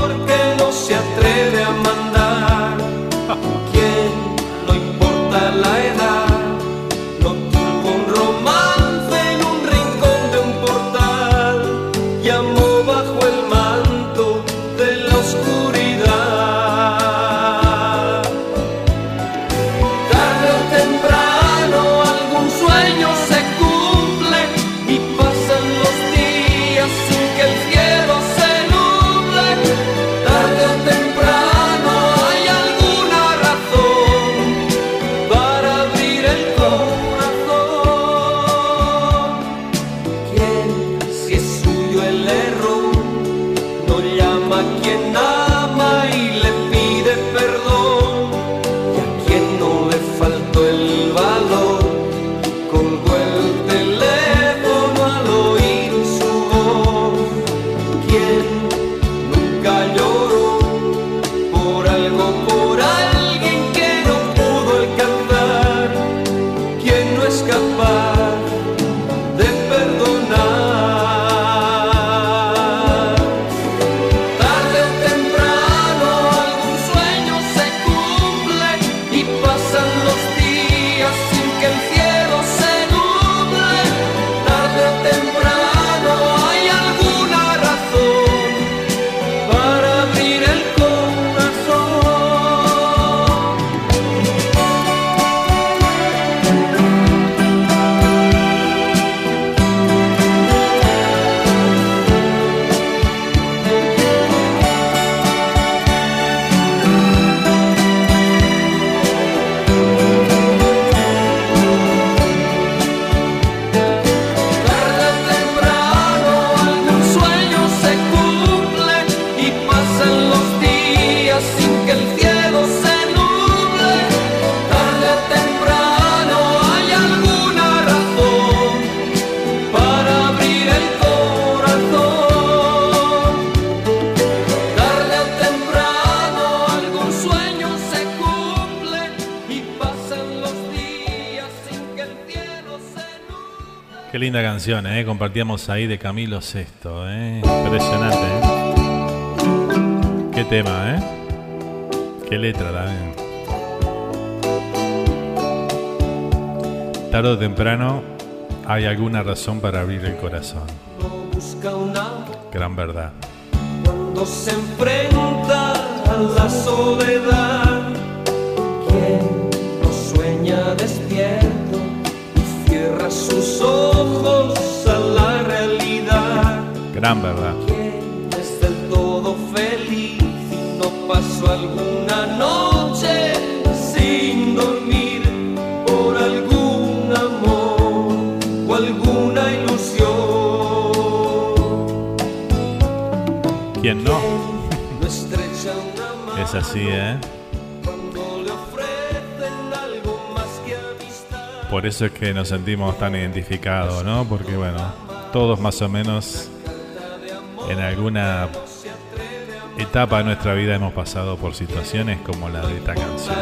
¿eh? Compartíamos ahí de Camilo Sesto, ¿eh? Impresionante, ¿eh? Qué tema, ¿eh? Qué letra también. Tarde o temprano hay alguna razón para abrir el corazón. Gran verdad. cuando se enfrenta a la soledad. Verdad. Es del todo feliz y no pasó alguna noche sin dormir por algún amor o alguna ilusión. ¿Quién no? Es así, ¿eh? Por eso es que nos sentimos tan identificados, ¿no? Porque, bueno, todos más o menos en alguna etapa de nuestra vida hemos pasado por situaciones como la de esta canción.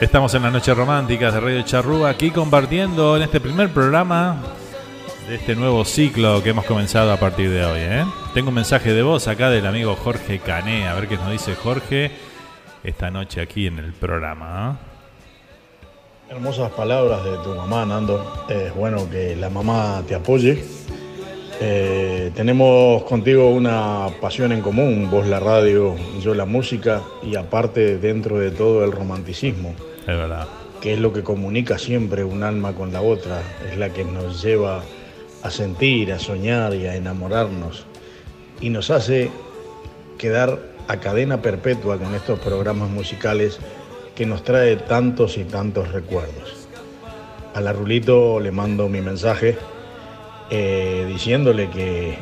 Estamos en las noches románticas de Radio Charrúa, aquí compartiendo en este primer programa de este nuevo ciclo que hemos comenzado a partir de hoy. ¿eh? Tengo un mensaje de voz acá del amigo Jorge Cané, a ver qué nos dice Jorge esta noche aquí en el programa. ¿eh? Hermosas palabras de tu mamá, Nando. Es bueno que la mamá te apoye Eh, tenemos contigo una pasión en común, vos la radio, yo la música y aparte dentro de todo el romanticismo. Es verdad. Que es lo que comunica siempre un alma con la otra, es la que nos lleva a sentir, a soñar y a enamorarnos y nos hace quedar a cadena perpetua con estos programas musicales que nos trae tantos y tantos recuerdos. A la Rulito le mando mi mensaje eh, diciéndole que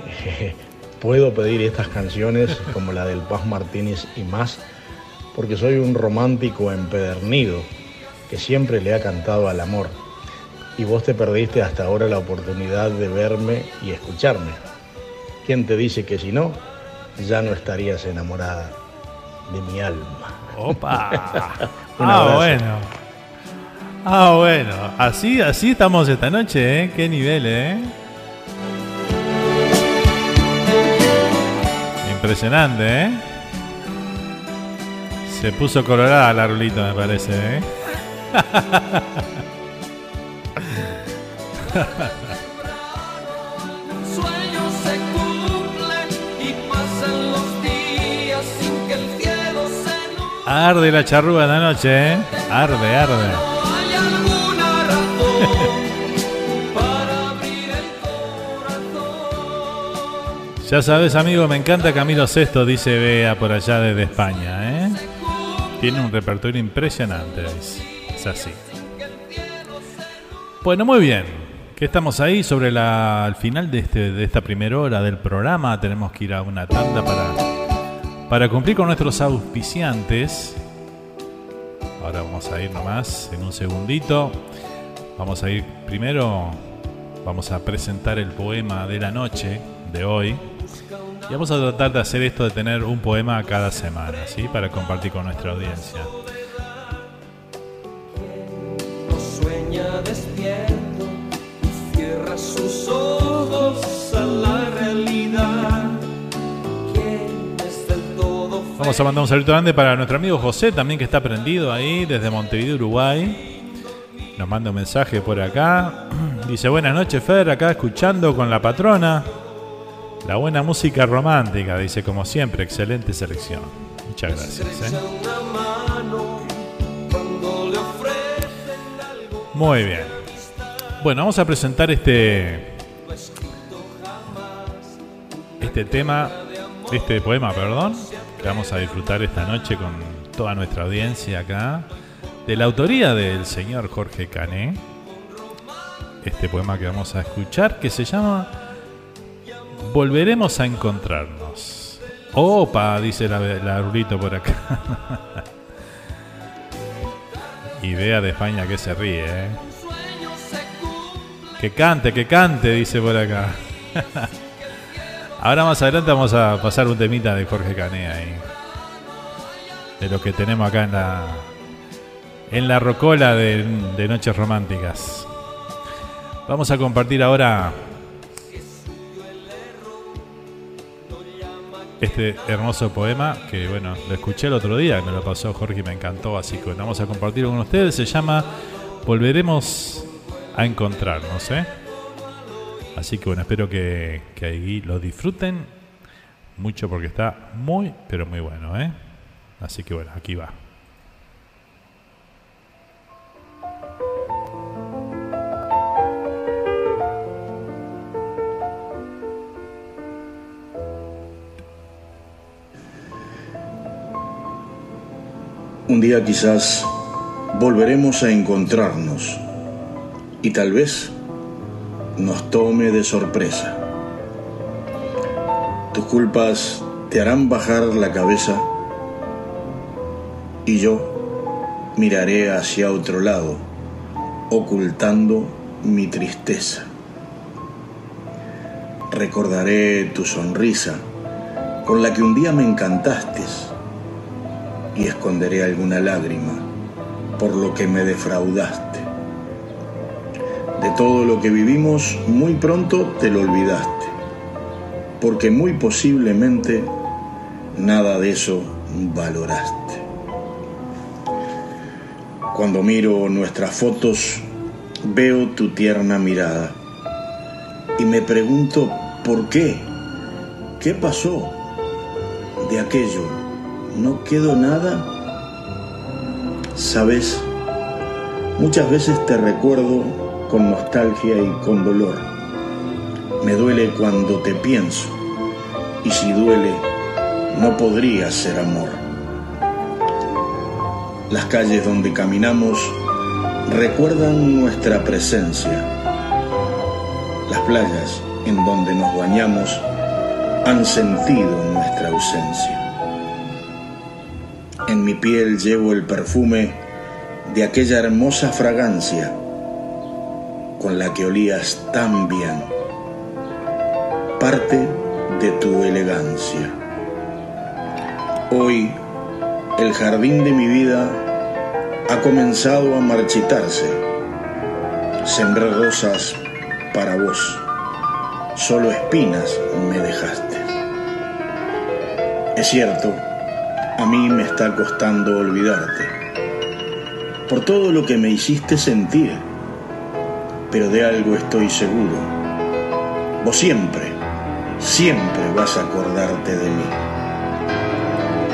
puedo pedir estas canciones como la del Paz Martínez y más, porque soy un romántico empedernido que siempre le ha cantado al amor. Y vos te perdiste hasta ahora la oportunidad de verme y escucharme. ¿Quién te dice que si no, ya no estarías enamorada de mi alma? Opa. ah, bueno. Ah, bueno. Así, así estamos esta noche, ¿eh? Qué nivel, ¿eh? Impresionante, ¿eh? Se puso colorada la rulita, me parece, ¿eh? Arde la charrúa la noche, ¿eh? Arde, arde. Ya sabes, amigo, me encanta Camilo Sesto, dice Bea por allá desde España, ¿eh? Tiene un repertorio impresionante, es así. Bueno, muy bien. Que estamos ahí sobre la, al final de, este, de esta primera hora del programa. Tenemos que ir a una tanda para, cumplir con nuestros auspiciantes. Ahora vamos a ir nomás en un segundito. Vamos a ir primero, vamos a presentar el poema de la noche de hoy. Y vamos a tratar de hacer esto de tener un poema cada semana, ¿sí? Para compartir con nuestra audiencia. Vamos a mandar un saludo grande para nuestro amigo José, también que está prendido ahí desde Montevideo, Uruguay. Nos manda un mensaje por acá. Dice, buenas noches, Fer, acá escuchando con la patrona. La buena música romántica, dice, como siempre, excelente selección. Muchas gracias. ¿eh? Muy bien. Bueno, vamos a presentar este este tema, este poema, perdón, vamos a disfrutar esta noche con toda nuestra audiencia acá, de la autoría del señor Jorge Cané. Este poema que vamos a escuchar, que se llama Volveremos a encontrarnos. Opa, dice la, la por acá. Idea de España que se ríe, ¿eh? Que cante, que cante, dice por acá. Ahora más adelante vamos a pasar un temita de Jorge Cané ahí. De lo que tenemos acá en la en la rocola de, de Noches Románticas. Vamos a compartir ahora este hermoso poema que, bueno, lo escuché el otro día, me lo pasó Jorge y me encantó, así que vamos a compartirlo con ustedes. Se llama Volveremos a encontrarnos, ¿eh? Así que, bueno, espero que, que ahí lo disfruten mucho porque está muy, pero muy bueno, ¿eh? Así que, bueno, aquí va. Un día quizás volveremos a encontrarnos y tal vez nos tome de sorpresa. Tus culpas te harán bajar la cabeza y yo miraré hacia otro lado, ocultando mi tristeza. Recordaré tu sonrisa con la que un día me encantaste y esconderé alguna lágrima por lo que me defraudaste. De todo lo que vivimos, muy pronto te lo olvidaste, porque muy posiblemente nada de eso valoraste. Cuando miro nuestras fotos, veo tu tierna mirada y me pregunto ¿Por qué? ¿Qué pasó? De aquello no quedó nada. Sabes, muchas veces te recuerdo con nostalgia y con dolor. Me duele cuando te pienso y si duele, no podría ser amor. Las calles donde caminamos recuerdan nuestra presencia. Las playas en donde nos bañamos han sentido nuestra ausencia. En mi piel llevo el perfume de aquella hermosa fragancia con la que olías tan bien. Parte de tu elegancia. Hoy el jardín de mi vida ha comenzado a marchitarse. Sembré rosas para vos, solo espinas me dejaste. Es cierto, a mí me está costando olvidarte, por todo lo que me hiciste sentir, pero de algo estoy seguro. Vos siempre, siempre vas a acordarte de mí.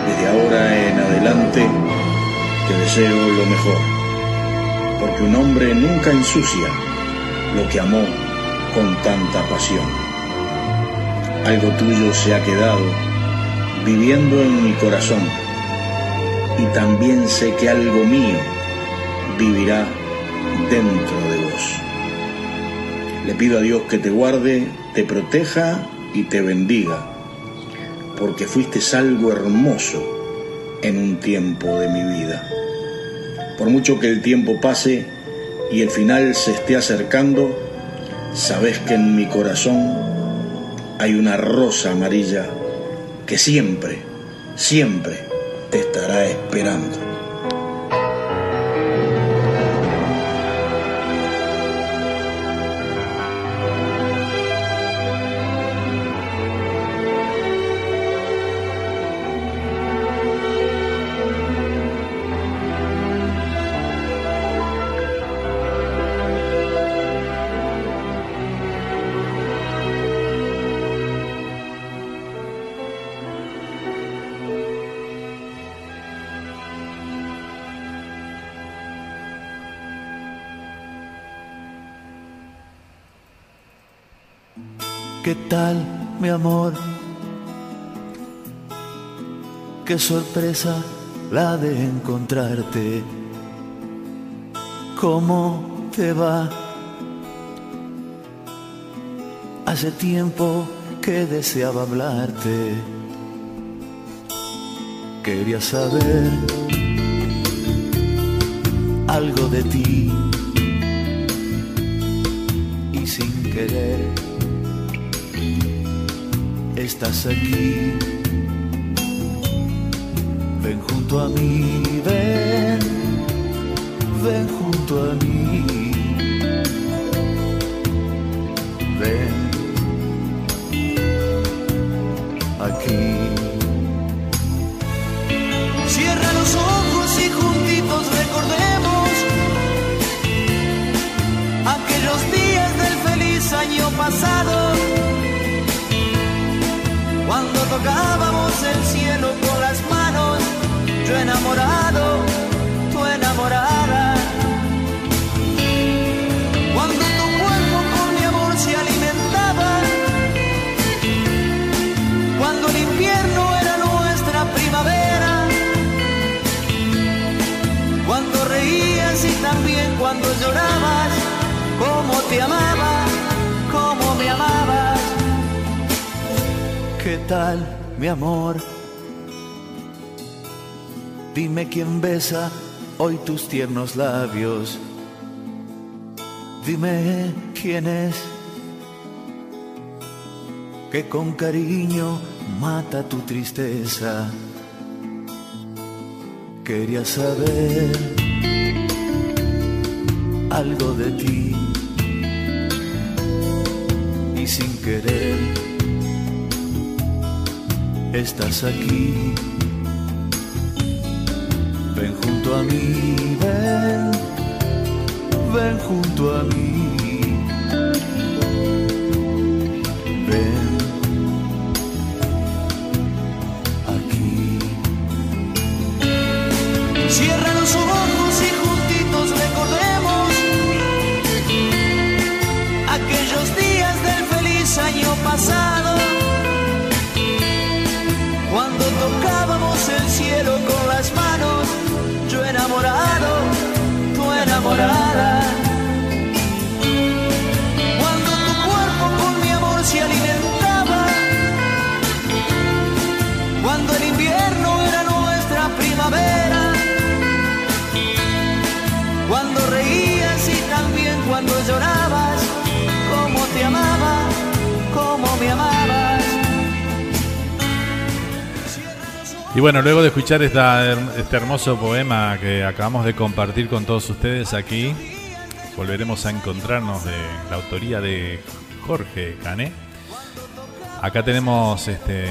Desde ahora en adelante, te deseo lo mejor, porque un hombre nunca ensucia lo que amó con tanta pasión. Algo tuyo se ha quedado viviendo en mi corazón y también sé que algo mío vivirá dentro de vos. Le pido a Dios que te guarde, te proteja y te bendiga, porque fuiste algo hermoso en un tiempo de mi vida. Por mucho que el tiempo pase y el final se esté acercando, sabes que en mi corazón hay una rosa amarilla que siempre, siempre te estará esperando. ¿Qué tal, mi amor? Qué sorpresa la de encontrarte. ¿Cómo te va? Hace tiempo que deseaba hablarte. Quería saber algo de ti y sin querer estás aquí. Ven junto a mí, ven, ven junto a mí. Ven aquí. Cierra los ojos y juntitos recordemos aquellos días del feliz año pasado te amaba, como me amabas. ¿Qué tal, mi amor? Dime quién besa hoy tus tiernos labios. Dime quién es que con cariño mata tu tristeza. Quería saber algo de ti sin querer estás aquí. Ven junto a mí, ven, ven junto a mí. Y bueno, luego de escuchar esta, este hermoso poema que acabamos de compartir con todos ustedes aquí, volveremos a encontrarnos de la autoría de Jorge Cané. Acá tenemos este,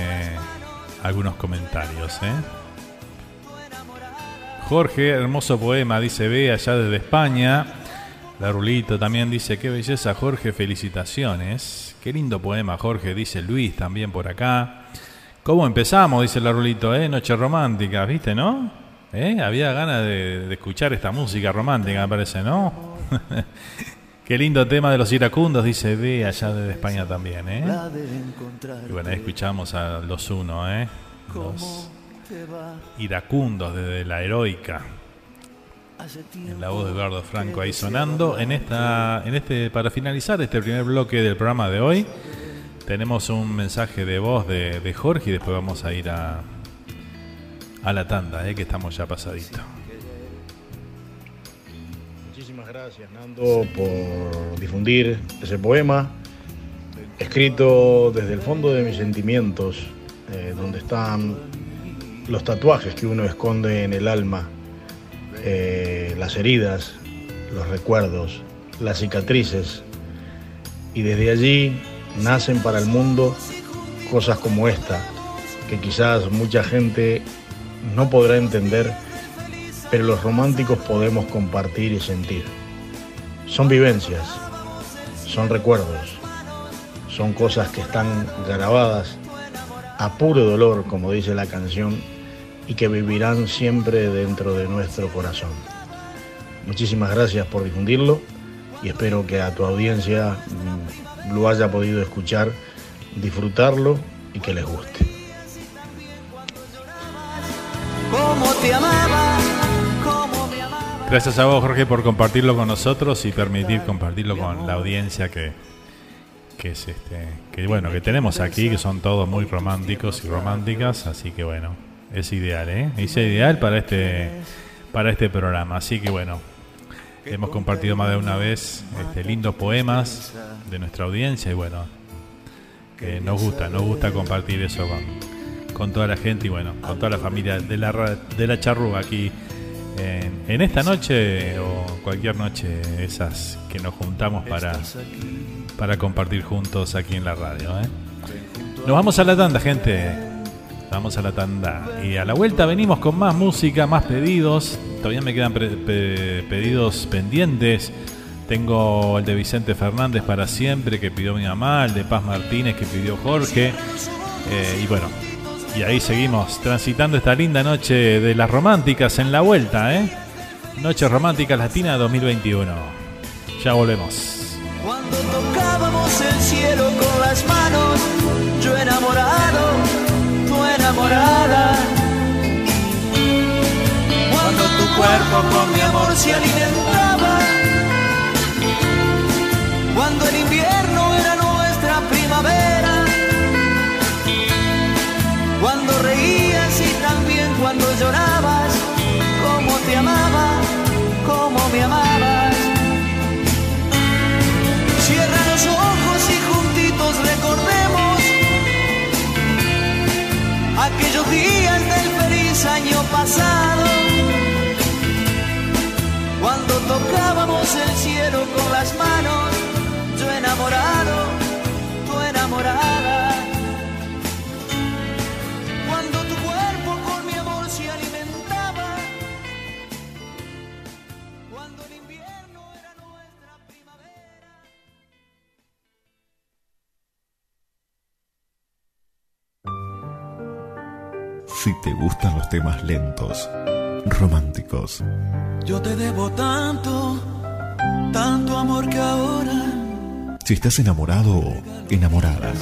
algunos comentarios. ¿eh? Jorge, hermoso poema, dice ve allá desde España. La Rulito también dice, qué belleza Jorge, felicitaciones. Qué lindo poema Jorge, dice Luis también por acá. ¿Cómo empezamos? Dice la Rulito, ¿eh? Noche romántica, ¿viste, no? ¿Eh? Había ganas de, de escuchar esta música romántica, me parece, ¿no? Qué lindo tema de los iracundos, dice ve allá desde España también, ¿eh? Y bueno, ahí escuchamos a los uno, ¿eh? Los iracundos desde la heroica. En la voz de Eduardo Franco ahí sonando. En esta, en este, para finalizar este primer bloque del programa de hoy, tenemos un mensaje de voz de, Jorge y después vamos a ir a, a la tanda, ¿eh? que estamos ya pasadito. Muchísimas gracias, Nando, por difundir ese poema, escrito desde el fondo de mis sentimientos, eh, donde están los tatuajes que uno esconde en el alma, eh, las heridas, los recuerdos, las cicatrices, y desde allí nacen para el mundo cosas como esta, que quizás mucha gente no podrá entender, pero los románticos podemos compartir y sentir. Son vivencias, son recuerdos, son cosas que están grabadas a puro dolor, como dice la canción, y que vivirán siempre dentro de nuestro corazón. Muchísimas gracias por difundirlo y espero que a tu audiencia mm, lo haya podido escuchar, disfrutarlo y que les guste. Gracias a vos, Jorge, por compartirlo con nosotros y permitir compartirlo con la audiencia que, que es este, que bueno, que tenemos aquí, que son todos muy románticos y románticas, así que bueno, es ideal, ¿eh? Es ideal para este, para este programa, así que bueno, hemos compartido más de una vez este, lindos poemas de nuestra audiencia y bueno, que nos gusta, nos gusta compartir eso con, con toda la gente y bueno, con toda la familia de la, de la charrúa aquí en, en esta noche o cualquier noche esas que nos juntamos para, para compartir juntos aquí en la radio. ¿eh? Nos vamos a la tanda, gente. Vamos a la tanda. Y a la vuelta venimos con más música, más pedidos. Todavía me quedan pedidos pendientes. Tengo el de Vicente Fernández para siempre que pidió mi mamá, el de Paz Martínez que pidió Jorge. Eh, y bueno, y ahí seguimos transitando esta linda noche de las románticas en la vuelta, ¿eh? Noche Romántica Latina 2021. Ya volvemos. Cuando tocábamos el cielo con las manos, yo enamorado, enamorada. Cuando tu cuerpo con mi amor se alimentaba. Cuando el invierno aquellos días del feliz año pasado, Si te gustan los temas lentos, románticos, Yo te debo tanto, tanto amor que ahora si estás enamorado o enamorada.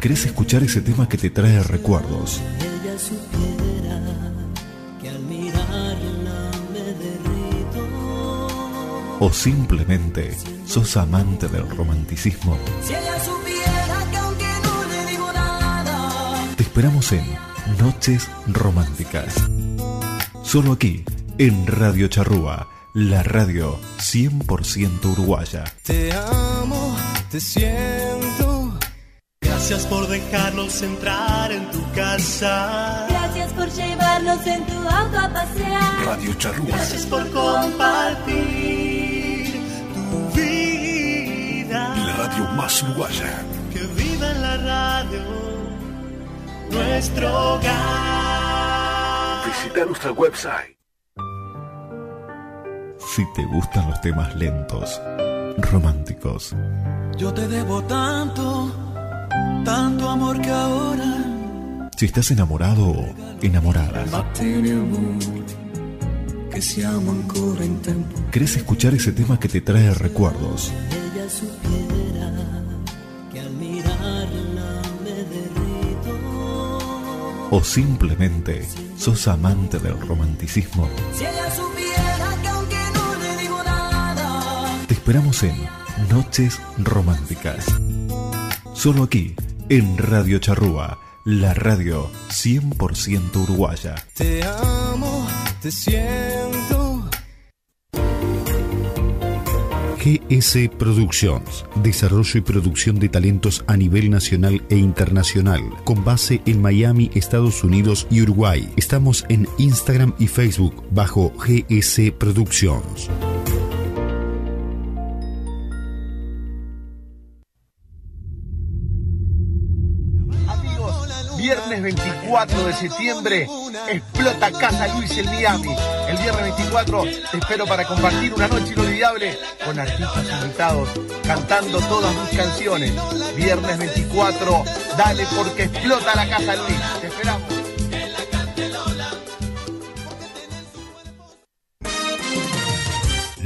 ¿querés escuchar ese tema que te trae recuerdos? ¿O simplemente sos amante del romanticismo? Esperamos en Noches Románticas. Solo aquí, en Radio Charrúa, la radio 100% uruguaya. Te amo, te siento. Gracias por dejarnos entrar en tu casa. Gracias por llevarnos en tu auto a pasear. Radio Charrúa. Gracias por compartir tu vida. La radio más uruguaya. Que viva en la radio nuestro hogar. Visita nuestra website. Si te gustan los temas lentos, románticos, Yo te debo tanto, tanto amor que ahora si estás enamorado o enamorada. ¿querés escuchar ese tema que te trae recuerdos? ¿O simplemente sos amante del romanticismo? Si ella supiera que aunque no le digo nada, Te esperamos en Noches Románticas. Solo aquí, en Radio Charrúa, la radio 100% uruguaya. Te amo, te siento. GS Productions, desarrollo y producción de talentos a nivel nacional e internacional, con base en Miami, Estados Unidos y Uruguay. Estamos en Instagram y Facebook bajo GS Productions. Amigos, viernes 24 de septiembre explota Casa Luis en Miami. El viernes 24 te espero para compartir una noche inolvidable con artistas invitados cantando todas mis canciones. Viernes 24, dale porque explota la Casa Luis. Te esperamos.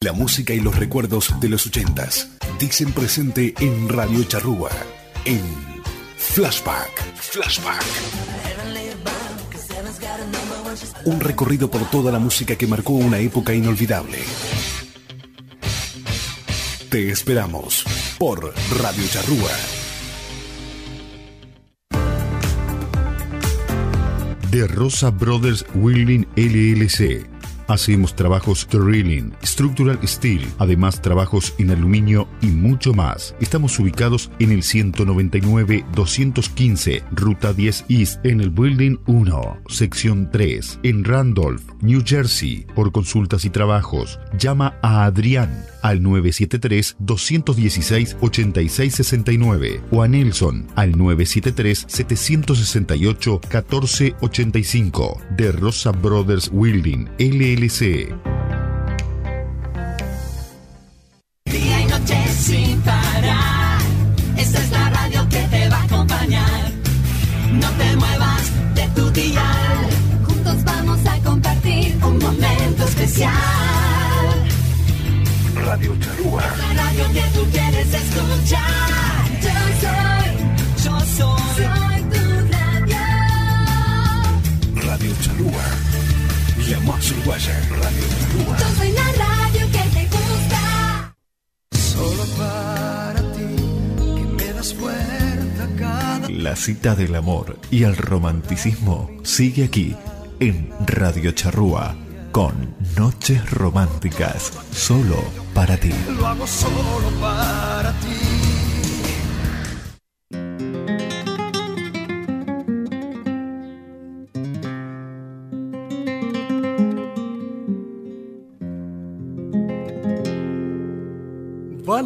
La música y los recuerdos de los ochentas dicen presente en Radio Charrúa, en Flashback. Flashback. Un recorrido por toda la música que marcó una época inolvidable. Te esperamos por Radio Charrúa. De Rosa Brothers Wheeling LLC. Hacemos trabajos drilling, structural steel, además trabajos en aluminio y mucho más. Estamos ubicados en el 199-215, Ruta 10 East, en el Building 1, sección 3, en Randolph, New Jersey. Por consultas y trabajos, llama a Adrián al 973-216-8669 o a Nelson al 973-768-1485 de Rosa Brothers Wielding Día y noche sin parar. Esta es la radio que te va a acompañar. No te muevas de tu dial. Juntos vamos a compartir un momento especial. Radio Charrúa. La radio que tú quieres escuchar. Yo soy, La más uruguaya. Radio Charrúa. Yo soy la radio que te gusta. Solo para ti, que me das fuerza cada La cita del amor y el romanticismo sigue aquí en Radio Charrúa con Noches Románticas, solo para ti. Lo hago solo para ti.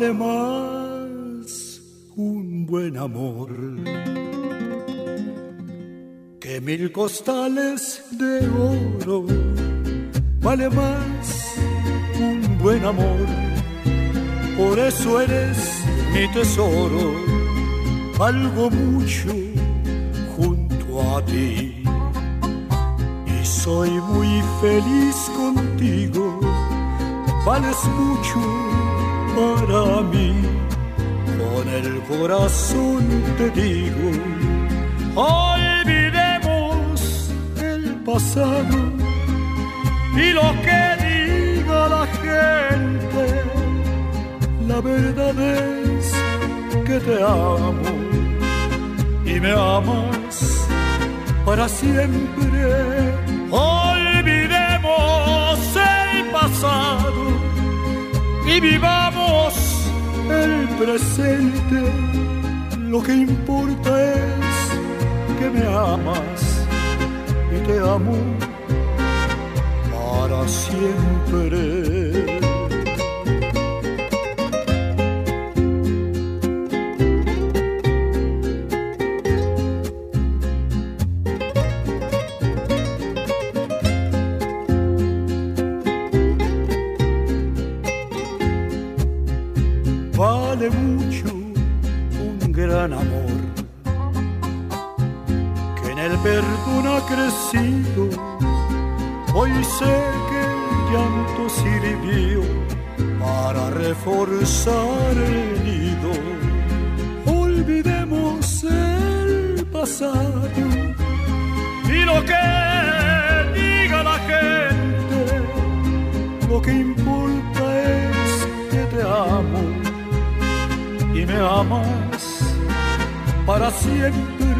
Vale más un buen amor que mil costales de oro. Vale más un buen amor, por eso eres mi tesoro. Valgo mucho junto a ti. Y soy muy feliz contigo. Vales mucho para mí, con el corazón te digo. Olvidemos el pasado y lo que diga la gente. La verdad es que te amo y me amas para siempre. Olvidemos el pasado y vivamos el presente. Lo que importa es que me amas y te amo para siempre. Para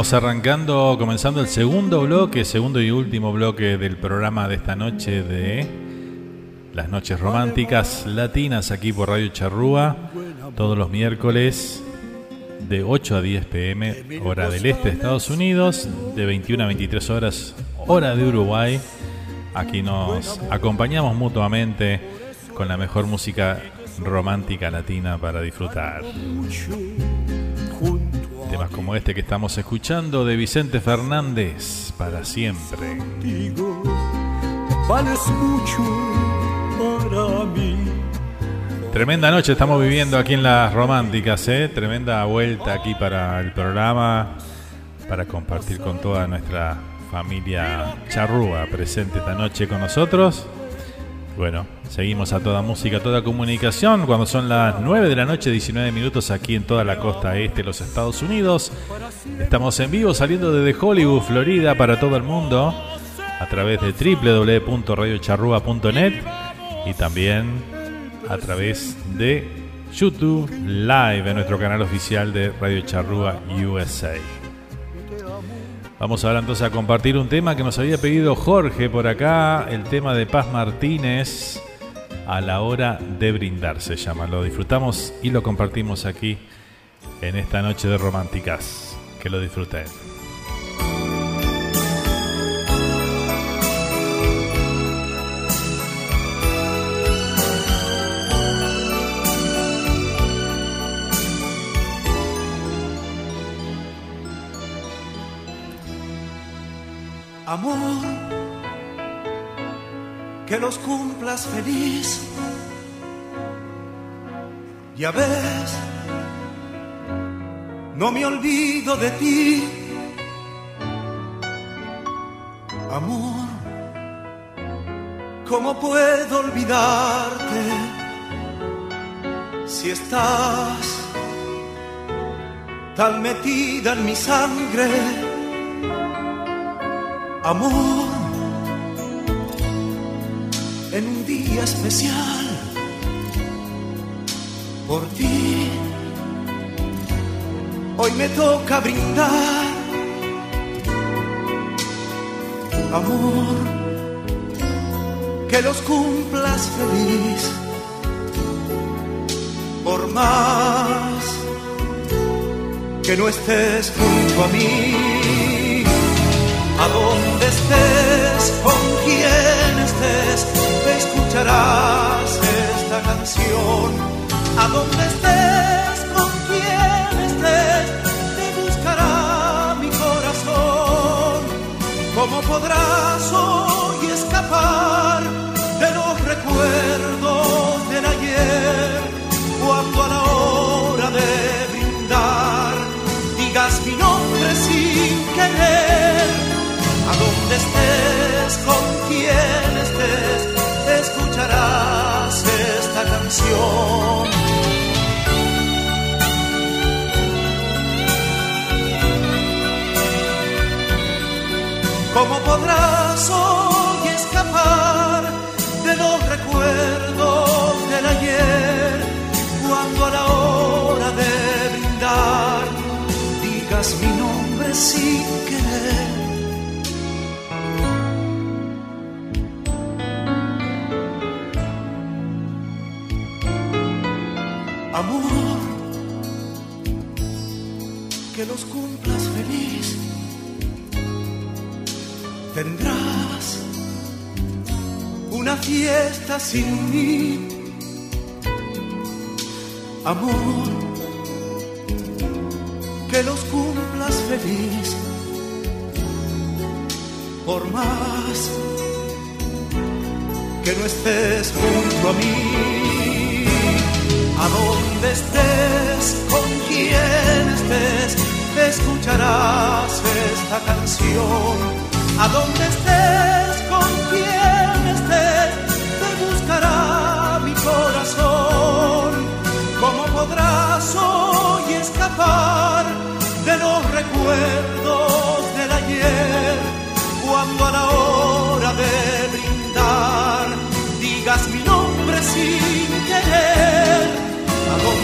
estamos arrancando, comenzando el segundo bloque, segundo y último bloque del programa de esta noche de las noches románticas latinas aquí por Radio Charrúa, todos los miércoles de 8 a 10 pm, hora del este de Estados Unidos, de 21 a 23 horas, hora de Uruguay. Aquí nos acompañamos mutuamente con la mejor música romántica latina para disfrutar. Temas como este que estamos escuchando de Vicente Fernández, para siempre. Vales mucho para mí. Tremenda noche estamos viviendo aquí en las románticas, ¿eh? Tremenda vuelta aquí para el programa, para compartir con toda nuestra familia charrúa presente esta noche con nosotros. Bueno, seguimos a toda música, toda comunicación, cuando son las 9 de la noche, 19 minutos aquí en toda la costa este de los Estados Unidos. Estamos en vivo saliendo desde Hollywood, Florida, para todo el mundo, a través de www.radiocharrúa.net y también a través de YouTube Live en nuestro canal oficial de Radio Charrúa USA. Vamos ahora entonces a compartir un tema que nos había pedido Jorge por acá, el tema de Paz Martínez, a la hora de brindar se llama. Lo disfrutamos y lo compartimos aquí en esta noche de románticas. Que lo disfruten. Amor, que los cumplas feliz. Ya ves, no me olvido de ti. Amor, ¿cómo puedo olvidarte si estás tan metida en mi sangre? Amor, en un día especial, por ti, hoy me toca brindar, amor, que los cumplas feliz, por más que no estés junto a mí. A donde estés, con quien estés, escucharás esta canción. A donde estés, con quien estés, te buscará mi corazón. ¿Cómo podrás hoy escapar de los recuerdos del ayer? Cuando a la hora de brindar digas mi nombre sin querer, donde estés, con quien estés, escucharás esta canción. ¿Cómo podrás hoy escapar de los recuerdos del ayer cuando a la hora de brindar digas mi nombre sin querer? Amor, que los cumplas feliz tendrás una fiesta sin mí. Amor, que los cumplas feliz. Por más que no estés junto a mí, a donde estés, con quien estés, escucharás esta canción. A donde estés, con quien estés, te buscará mi corazón. ¿Cómo podrás hoy escapar de los recuerdos del ayer? Cuando a la hora de brindar digas mi nombre sin querer,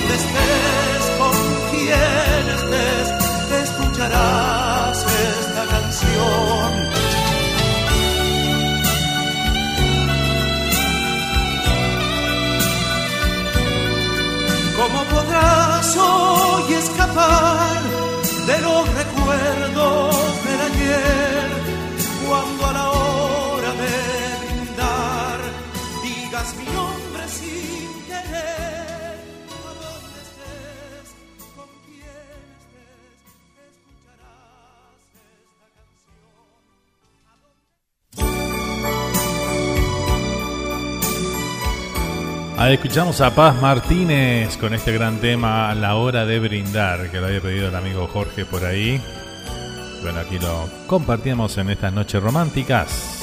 donde estés, con quien estés, escucharás esta canción. ¿Cómo podrás hoy escapar de los recuerdos del ayer? Cuando a la hora de brindar digas mi nombre Ahí escuchamos a Paz Martínez con este gran tema la hora de brindar, que lo había pedido el amigo Jorge por ahí. Bueno, aquí lo compartimos en estas noches románticas.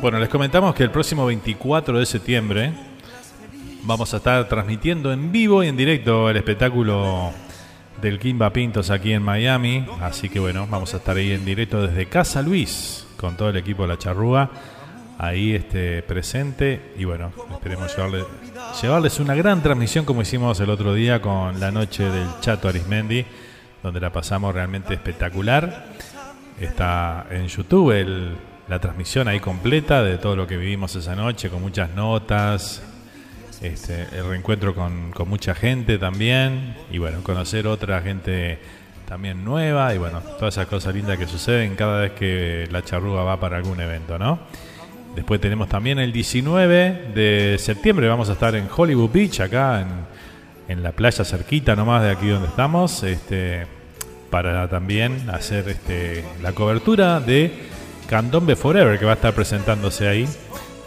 Bueno, les comentamos que el próximo 24 de septiembre vamos a estar transmitiendo en vivo y en directo el espectáculo del Kimba Pintos aquí en Miami. Así que bueno, vamos a estar ahí en directo desde Casa Luis con todo el equipo de la charrúa ahí este, presente. Y bueno, esperemos llevarle- llevarles una gran transmisión como hicimos el otro día con la noche del Chato Arismendi, donde la pasamos realmente espectacular. Está en YouTube el- la transmisión ahí completa de todo lo que vivimos esa noche, con muchas notas, este, el reencuentro con, mucha gente también, y bueno, conocer otra gente también nueva, y bueno, todas esas cosas lindas que suceden cada vez que la charrúa va para algún evento, ¿no? Después tenemos también el 19 de septiembre, vamos a estar en Hollywood Beach, acá en, en la playa cerquita nomás de aquí donde estamos, este, para también hacer este, la cobertura de Candombe Forever, que va a estar presentándose ahí.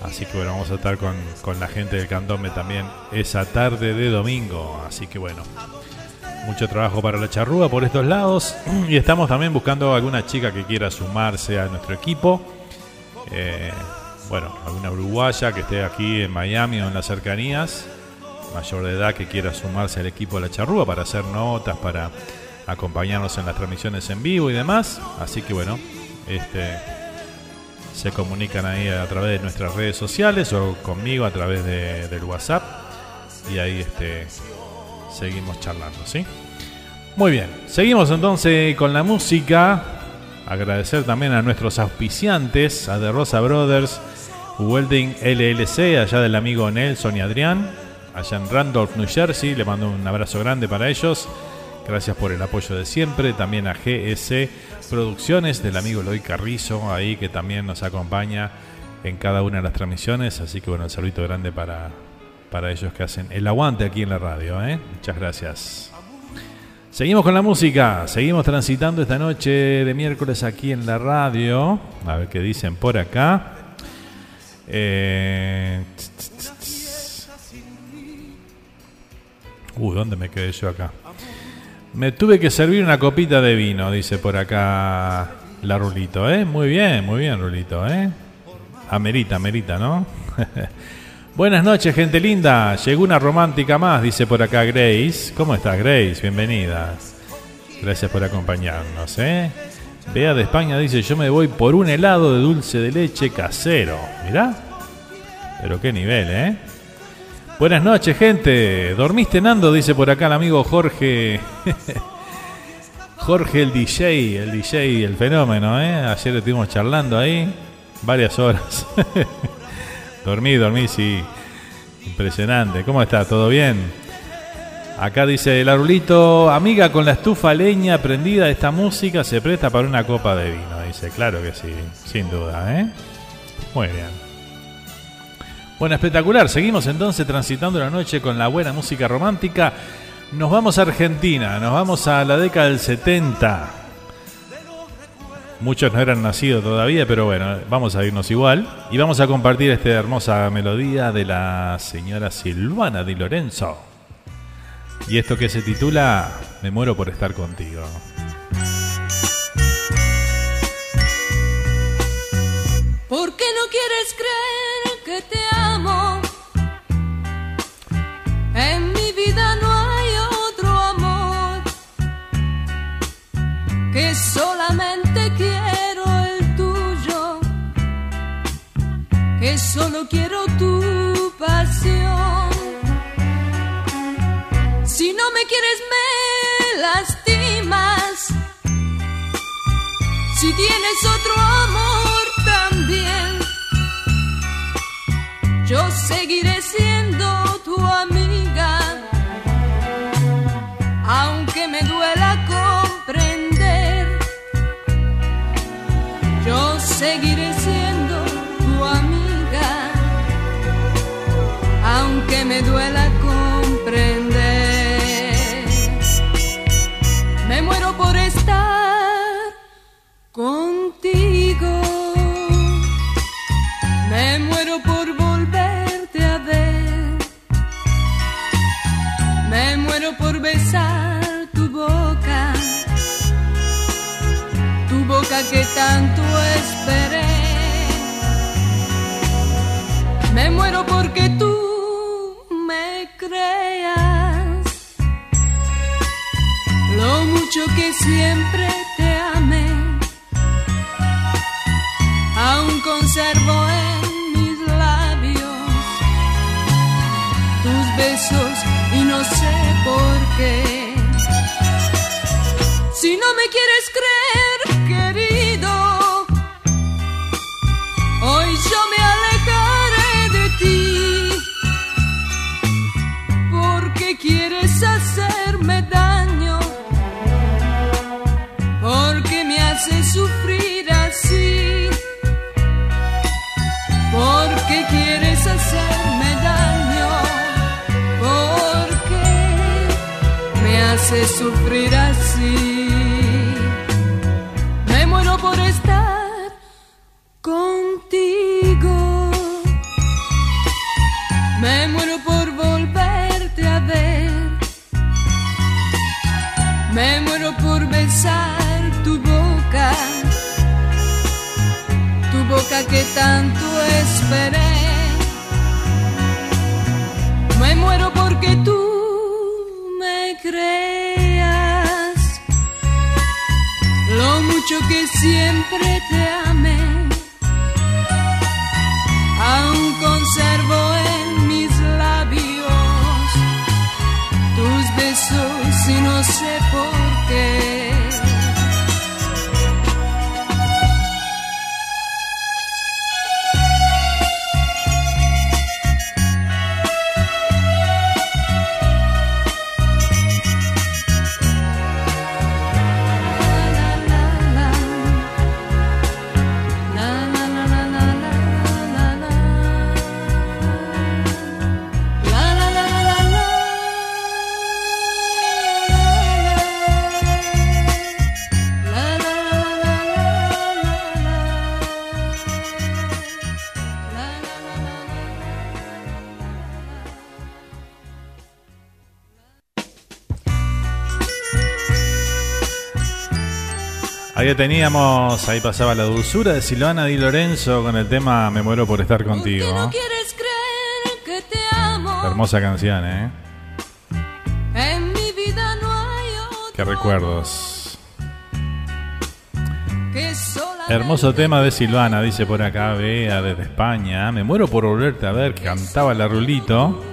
Así que bueno, vamos a estar con, con la gente del Candombe también esa tarde de domingo. Así que bueno, mucho trabajo para la charrúa por estos lados. Y estamos también buscando alguna chica que quiera sumarse a nuestro equipo. Eh, bueno, alguna uruguaya que esté aquí en Miami o en las cercanías, mayor de edad que quiera sumarse al equipo de la charrúa para hacer notas, para acompañarnos en las transmisiones en vivo y demás. Así que bueno, este se comunican ahí a través de nuestras redes sociales o conmigo a través de- del WhatsApp y ahí este seguimos charlando, ¿sí? Muy bien, seguimos entonces con la música. Agradecer también a nuestros auspiciantes, a The Rosa Brothers, Welding LLC, allá del amigo Nelson y Adrián, allá en Randolph, New Jersey. Le mando un abrazo grande para ellos. Gracias por el apoyo de siempre. También a GS Producciones del amigo Eloy Carrizo, ahí que también nos acompaña en cada una de las transmisiones. Así que bueno, un saludito grande para, para ellos que hacen el aguante aquí en la radio. ¿eh? Muchas gracias. Seguimos con la música, seguimos transitando esta noche de miércoles aquí en la radio. A ver qué dicen por acá. Eh... Uh, ¿dónde me quedé yo acá? Me tuve que servir una copita de vino, dice por acá la Rulito, ¿eh? Muy bien, muy bien, Rulito, ¿eh? Amerita, amerita, ¿no? Buenas noches, gente linda. Llegó una romántica más, dice por acá Grace. ¿Cómo estás, Grace? Bienvenida. Gracias por acompañarnos, ¿eh? Bea de España dice, yo me voy por un helado de dulce de leche casero. Mirá. Pero qué nivel, ¿eh? Buenas noches, gente. ¿Dormiste, Nando? Dice por acá el amigo Jorge. Jorge el DJ, el DJ, el fenómeno, ¿eh? Ayer estuvimos charlando ahí varias horas. dormí, dormí, sí. Impresionante. ¿Cómo está? ¿Todo bien? Acá dice el arulito, amiga con la estufa leña prendida, esta música se presta para una copa de vino. Dice, claro que sí, sin duda, ¿eh? Muy bien. Bueno, espectacular. Seguimos entonces transitando la noche con la buena música romántica. Nos vamos a Argentina, nos vamos a la década del 70. Muchos no eran nacidos todavía, pero bueno, vamos a irnos igual. Y vamos a compartir esta hermosa melodía de la señora Silvana Di Lorenzo. Y esto que se titula Me muero por estar contigo. ¿Por qué no quieres creer que te En mi vida no hay otro amor que solamente quiero el tuyo, que solo quiero tu pasión. Si no me quieres me lastimas, si tienes otro amor también, yo seguiré siendo tu amiga, seguiré siendo tu amiga, aunque me duela comprender. Me muero por estar contigo. Me muero por volverte a ver. Me muero por besar Que tanto esperé. Me muero porque tú me creas. Lo mucho que siempre te amé aún conservo en mis labios tus besos y no sé por qué. Si no me quieres creer, hacerme daño, porque me haces sufrir así. Me muero por estar contigo, me muero por volverte a ver, me muero por besar tu boca tu boca que tanto esperé. Me muero porque tú me creas lo mucho que siempre te amé. Aún conservo en mis labios tus besos y no sé por teníamos, ahí pasaba la dulzura de Silvana Di Lorenzo con el tema Me muero por estar contigo. No quieres creer que te amo. Hermosa canción, ¿eh? En mi vida no hay otro Qué recuerdos. que Hermoso tema de Silvana, dice por acá, Bea desde España. Me muero por volverte a ver, cantaba la Rulito.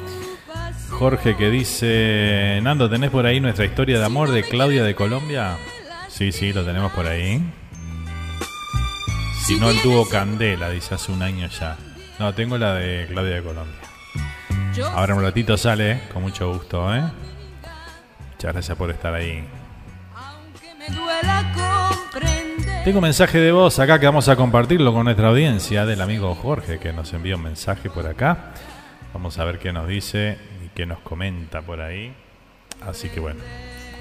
Jorge que dice, Nando, ¿tenés por ahí nuestra historia de amor de Claudia de Colombia? Sí, sí, lo tenemos por ahí. Si no, el tuvo Candela, dice hace un año ya. No, tengo la de Claudia de Colombia. Ahora un ratito sale, con mucho gusto, ¿eh? Muchas gracias por estar ahí. Tengo un mensaje de voz acá que vamos a compartirlo con nuestra audiencia del amigo Jorge que nos envió un mensaje por acá. Vamos a ver qué nos dice y qué nos comenta por ahí. Así que bueno,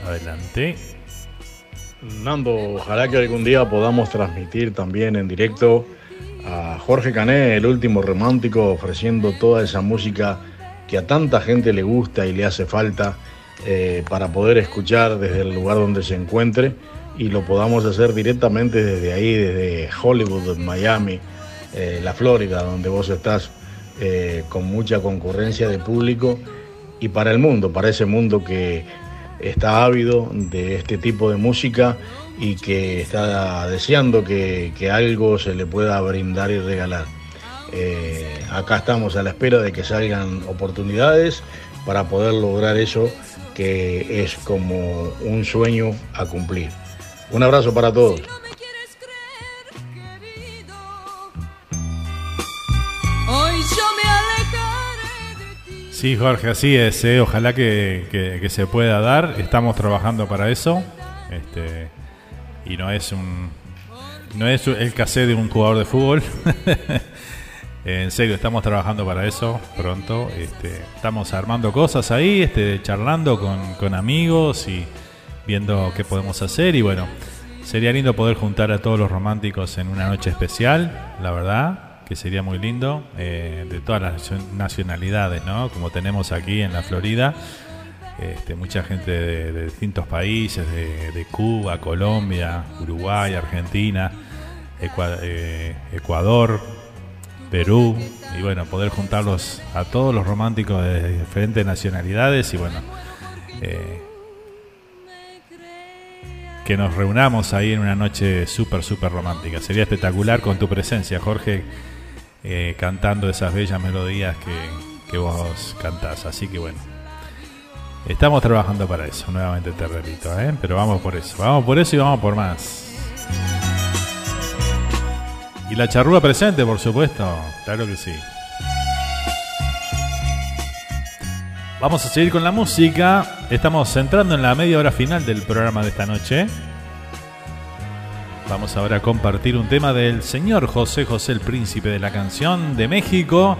adelante. Nando, ojalá que algún día podamos transmitir también en directo a Jorge Cané, el último romántico, ofreciendo toda esa música que a tanta gente le gusta y le hace falta eh, para poder escuchar desde el lugar donde se encuentre y lo podamos hacer directamente desde ahí, desde Hollywood, Miami, eh, la Florida, donde vos estás eh, con mucha concurrencia de público y para el mundo, para ese mundo que está ávido de este tipo de música y que está deseando que, que algo se le pueda brindar y regalar. Eh, acá estamos a la espera de que salgan oportunidades para poder lograr eso que es como un sueño a cumplir. Un abrazo para todos. Sí, Jorge, así es. ¿eh? Ojalá que, que- se pueda dar. Estamos trabajando para eso. Este, y no es un. No es el cassé de un jugador de fútbol. en serio, estamos trabajando para eso pronto. Este, estamos armando cosas ahí, este, charlando con, con amigos y viendo qué podemos hacer. Y bueno, sería lindo poder juntar a todos los románticos en una noche especial, la verdad sería muy lindo, eh, de todas las nacionalidades, ¿no? Como tenemos aquí en la Florida, este, mucha gente de, distintos países, de, Cuba, Colombia, Uruguay, Argentina, eh, Ecuador, Perú, y bueno, poder juntarlos a todos los románticos de diferentes nacionalidades y bueno, eh, que nos reunamos ahí en una noche súper, súper romántica. Sería espectacular con tu presencia, Jorge, eh, cantando esas bellas melodías que, que vos cantás. Así que bueno, estamos trabajando para eso, nuevamente te repito, ¿eh? pero vamos por eso, vamos por eso y vamos por más. Y la charrúa presente, por supuesto, claro que sí. Vamos a seguir con la música. Estamos entrando en la media hora final del programa de esta noche. Vamos ahora a compartir un tema del señor José José, el príncipe de la canción de México.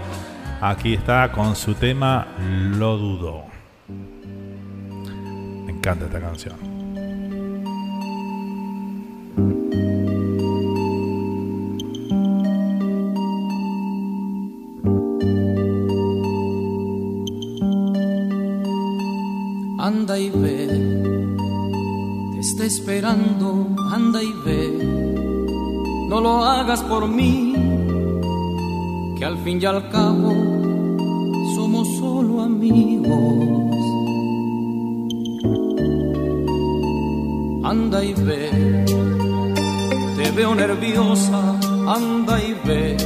Aquí está con su tema Lo dudo. Me encanta esta canción. Anda y ve, te está esperando, anda y hagas por mí, que al fin y al cabo somos solo amigos. Anda y ve, te veo nerviosa, anda y ve,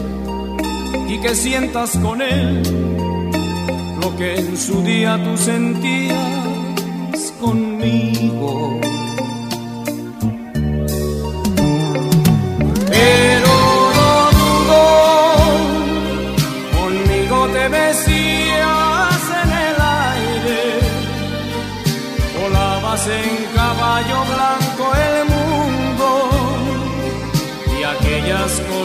y que sientas con él lo que en su día tú sentías conmigo.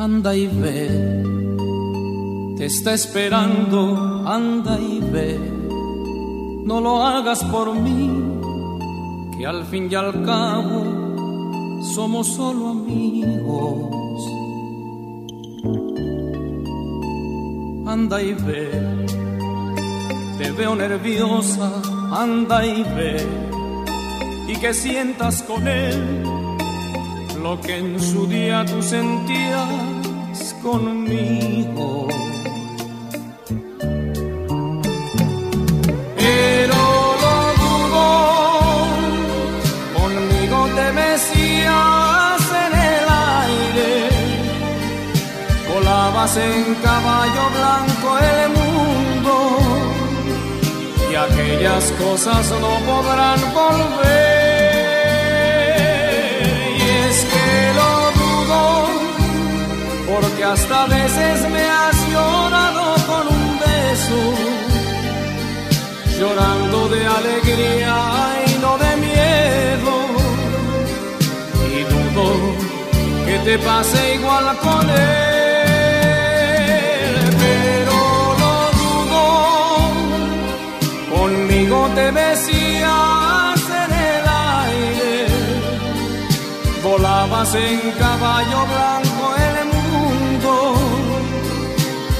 Anda y ve, te está esperando, anda y ve, no lo hagas por mí, que al fin y al cabo somos solo amigos. Anda y ve, te veo nerviosa, anda y ve, y que sientas con él lo que en su día tú sentías conmigo. Pero lo dudo, conmigo te mecías en el aire, volabas en caballo blanco el mundo y aquellas cosas no podrán volver. Porque hasta veces me has llorado con un beso, llorando de alegría y no de miedo. Y dudo que te pase igual con él, pero no dudo, conmigo te besías en el aire, volabas en caballo blanco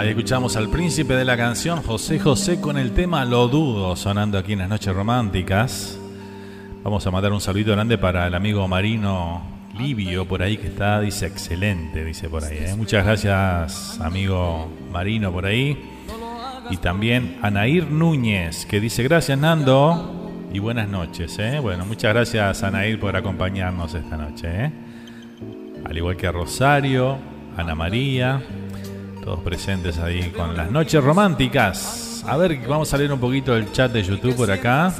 Ahí escuchamos al príncipe de la canción José José con el tema Lo Dudo sonando aquí en las noches románticas. Vamos a mandar un saludo grande para el amigo Marino Livio por ahí que está, dice excelente, dice por ahí. ¿eh? Muchas gracias amigo Marino por ahí. Y también Anair Núñez que dice gracias Nando y buenas noches. ¿eh? Bueno, muchas gracias Anair por acompañarnos esta noche. ¿eh? Al igual que a Rosario, Ana María, todos presentes ahí con las noches románticas. A ver, vamos a leer un poquito el chat de YouTube por acá.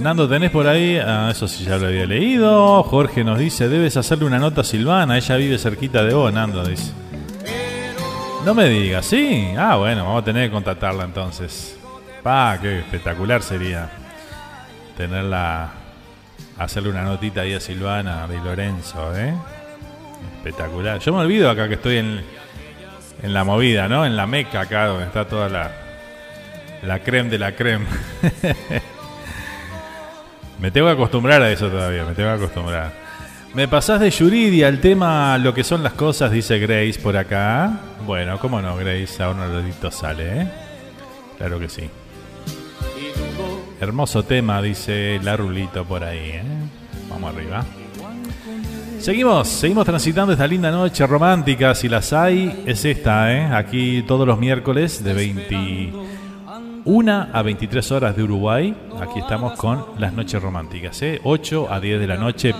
Nando, ¿tenés por ahí? Ah, eso sí ya lo había leído. Jorge nos dice, debes hacerle una nota a Silvana. Ella vive cerquita de vos, Nando, dice. No me digas, ¿sí? Ah, bueno, vamos a tener que contactarla entonces. Pa, qué espectacular sería tenerla, hacerle una notita ahí a Silvana de Lorenzo, ¿eh? Espectacular. Yo me olvido acá que estoy en, en la movida, ¿no? En la meca acá donde está toda la, la creme de la creme. me tengo que acostumbrar a eso todavía, me tengo que acostumbrar. Me pasás de Yuridia al tema lo que son las cosas, dice Grace por acá. Bueno, cómo no, Grace, a un ratito sale, ¿eh? Claro que sí. Hermoso tema, dice la Rulito por ahí, ¿eh? Vamos arriba. Seguimos, seguimos transitando esta linda noche romántica. Si las hay, es esta, ¿eh? Aquí todos los miércoles de 21 a 23 horas de Uruguay. Aquí estamos con las noches románticas, ¿eh? 8 a 10 de la noche,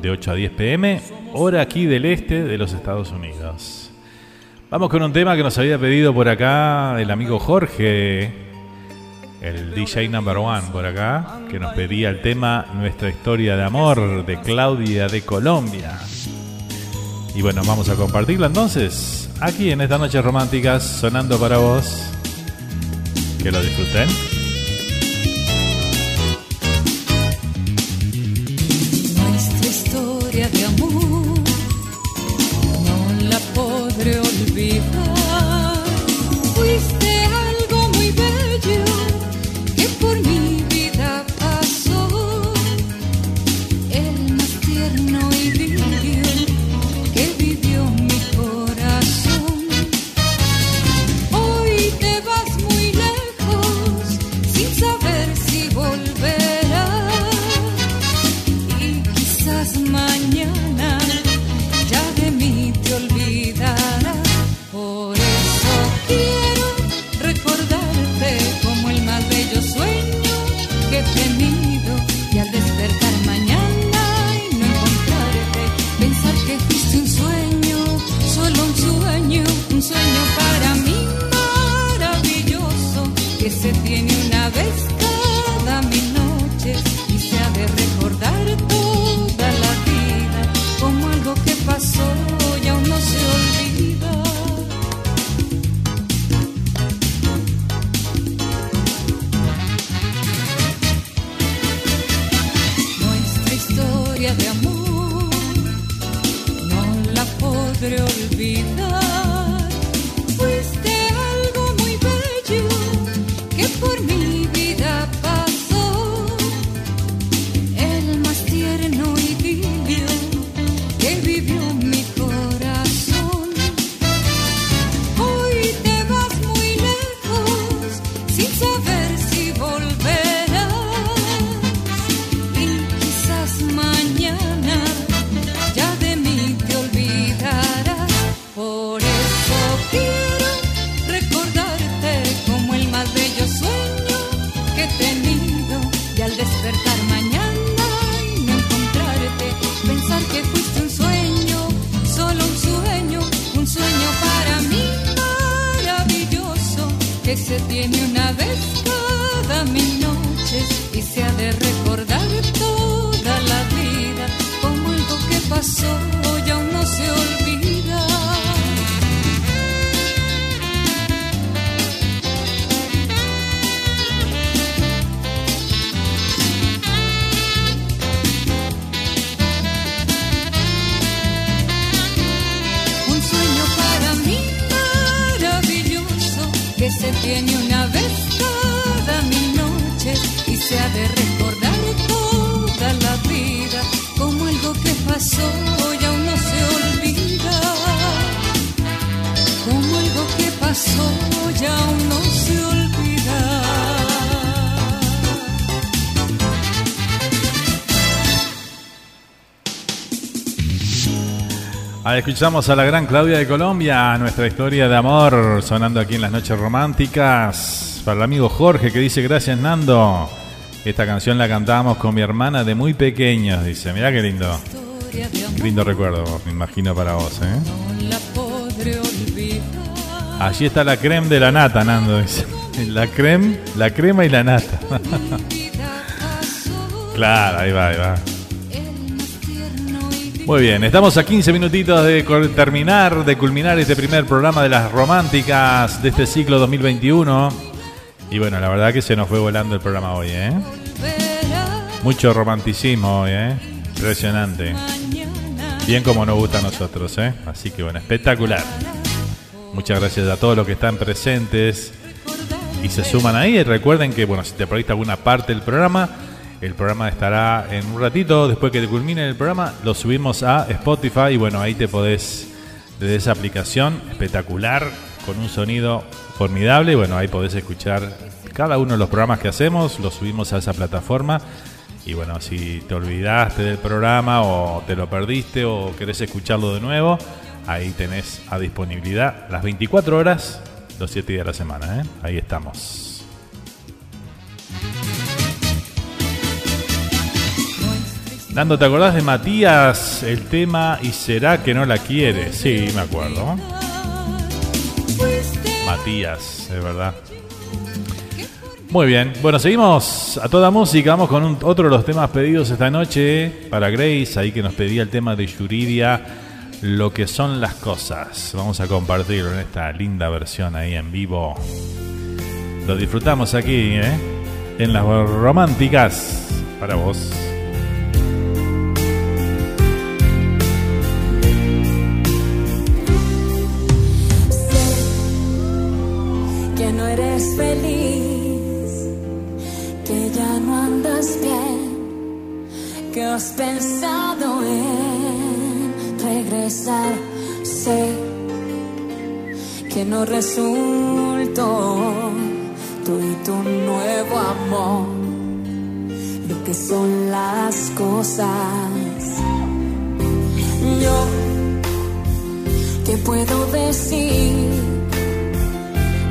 de 8 a 10 pm, hora aquí del este de los Estados Unidos. Vamos con un tema que nos había pedido por acá el amigo Jorge, el DJ number one por acá, que nos pedía el tema Nuestra historia de amor de Claudia de Colombia. Y bueno, vamos a compartirla entonces, aquí en estas noches románticas, sonando para vos. Que lo disfruten. Escuchamos a la gran Claudia de Colombia, nuestra historia de amor sonando aquí en las noches románticas. Para el amigo Jorge que dice gracias Nando. Esta canción la cantábamos con mi hermana de muy pequeños, dice. Mirá qué lindo. Qué lindo recuerdo, me imagino para vos, ¿eh? Allí está la creme de la nata, Nando, dice. La creme, la crema y la nata. claro, ahí va, ahí va. Muy bien, estamos a 15 minutitos de terminar, de culminar este primer programa de las románticas de este ciclo 2021. Y bueno, la verdad que se nos fue volando el programa hoy, ¿eh? Mucho romanticismo hoy, ¿eh? Impresionante. Bien como nos gusta a nosotros, ¿eh? Así que bueno, espectacular. Muchas gracias a todos los que están presentes y se suman ahí. Y recuerden que, bueno, si te perdiste alguna parte del programa, el programa estará en un ratito, después que culmine el programa, lo subimos a Spotify y bueno, ahí te podés, desde esa aplicación espectacular, con un sonido formidable, bueno, ahí podés escuchar cada uno de los programas que hacemos, los subimos a esa plataforma. Y bueno, si te olvidaste del programa o te lo perdiste o querés escucharlo de nuevo, ahí tenés a disponibilidad las 24 horas, los 7 días de la semana. ¿eh? Ahí estamos. Nando, ¿te acordás de Matías el tema y será que no la quiere? Sí, me acuerdo. Matías, es verdad. Muy bien, bueno, seguimos a toda música. Vamos con otro de los temas pedidos esta noche para Grace, ahí que nos pedía el tema de Yuridia, lo que son las cosas. Vamos a compartirlo en esta linda versión ahí en vivo. Lo disfrutamos aquí, ¿eh? En las románticas para vos. Pensado en regresar. Sé que no resultó tú y tu nuevo amor, lo que son las cosas. Yo, ¿qué puedo decir?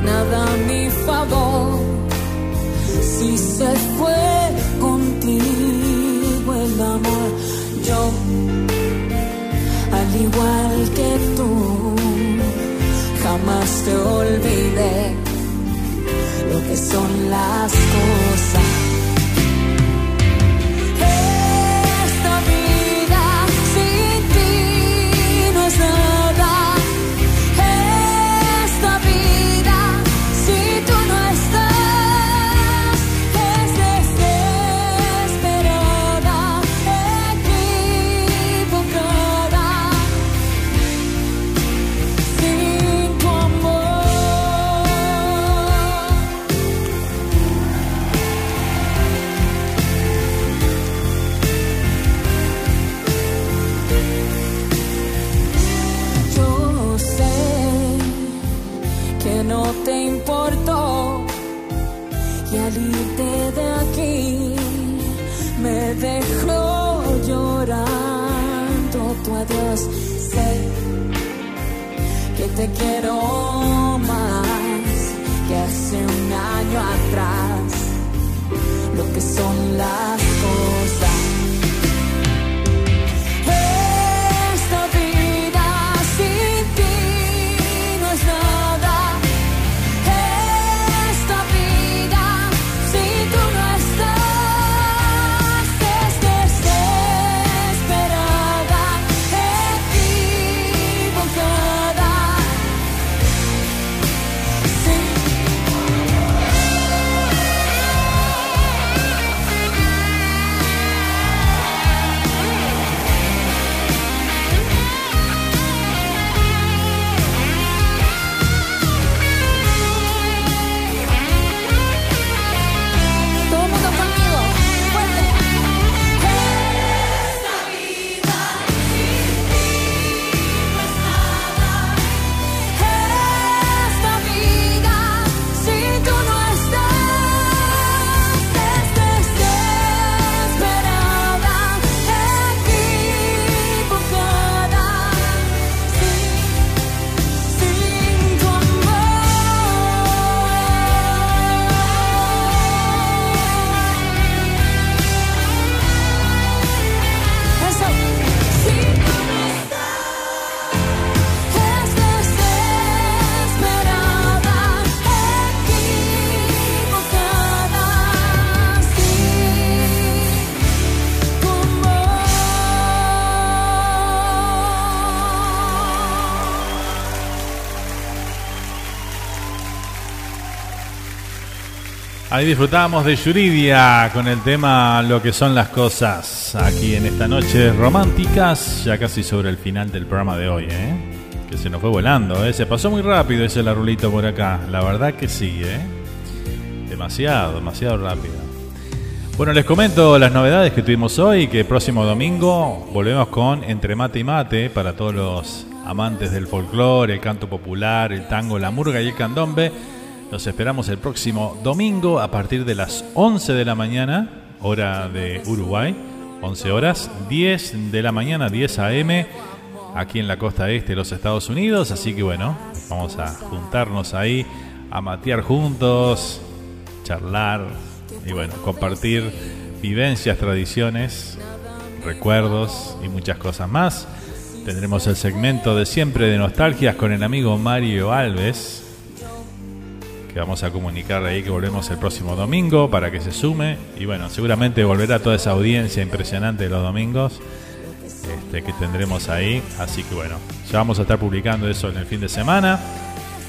nada a mi favor. Si se fue contigo el amor, yo, al igual que tú, jamás te olvidé lo que son las cosas. Te quiero más que hace un año atrás. Lo que son las Ahí disfrutábamos de Yuridia con el tema Lo que son las cosas. Aquí en esta noche románticas, ya casi sobre el final del programa de hoy, ¿eh? Que se nos fue volando, ¿eh? Se pasó muy rápido ese larulito por acá. La verdad que sí, ¿eh? Demasiado, demasiado rápido. Bueno, les comento las novedades que tuvimos hoy, que el próximo domingo volvemos con Entre Mate y Mate para todos los amantes del folclore, el canto popular, el tango, la murga y el candombe los esperamos el próximo domingo a partir de las 11 de la mañana, hora de Uruguay. 11 horas, 10 de la mañana, 10 a.m. aquí en la costa este de los Estados Unidos. Así que bueno, vamos a juntarnos ahí, a matear juntos, charlar y bueno, compartir vivencias, tradiciones, recuerdos y muchas cosas más. Tendremos el segmento de siempre de nostalgias con el amigo Mario Alves, que vamos a comunicar ahí que volvemos el próximo domingo para que se sume. Y bueno, seguramente volverá toda esa audiencia impresionante de los domingos este, que tendremos ahí. Así que bueno, ya vamos a estar publicando eso en el fin de semana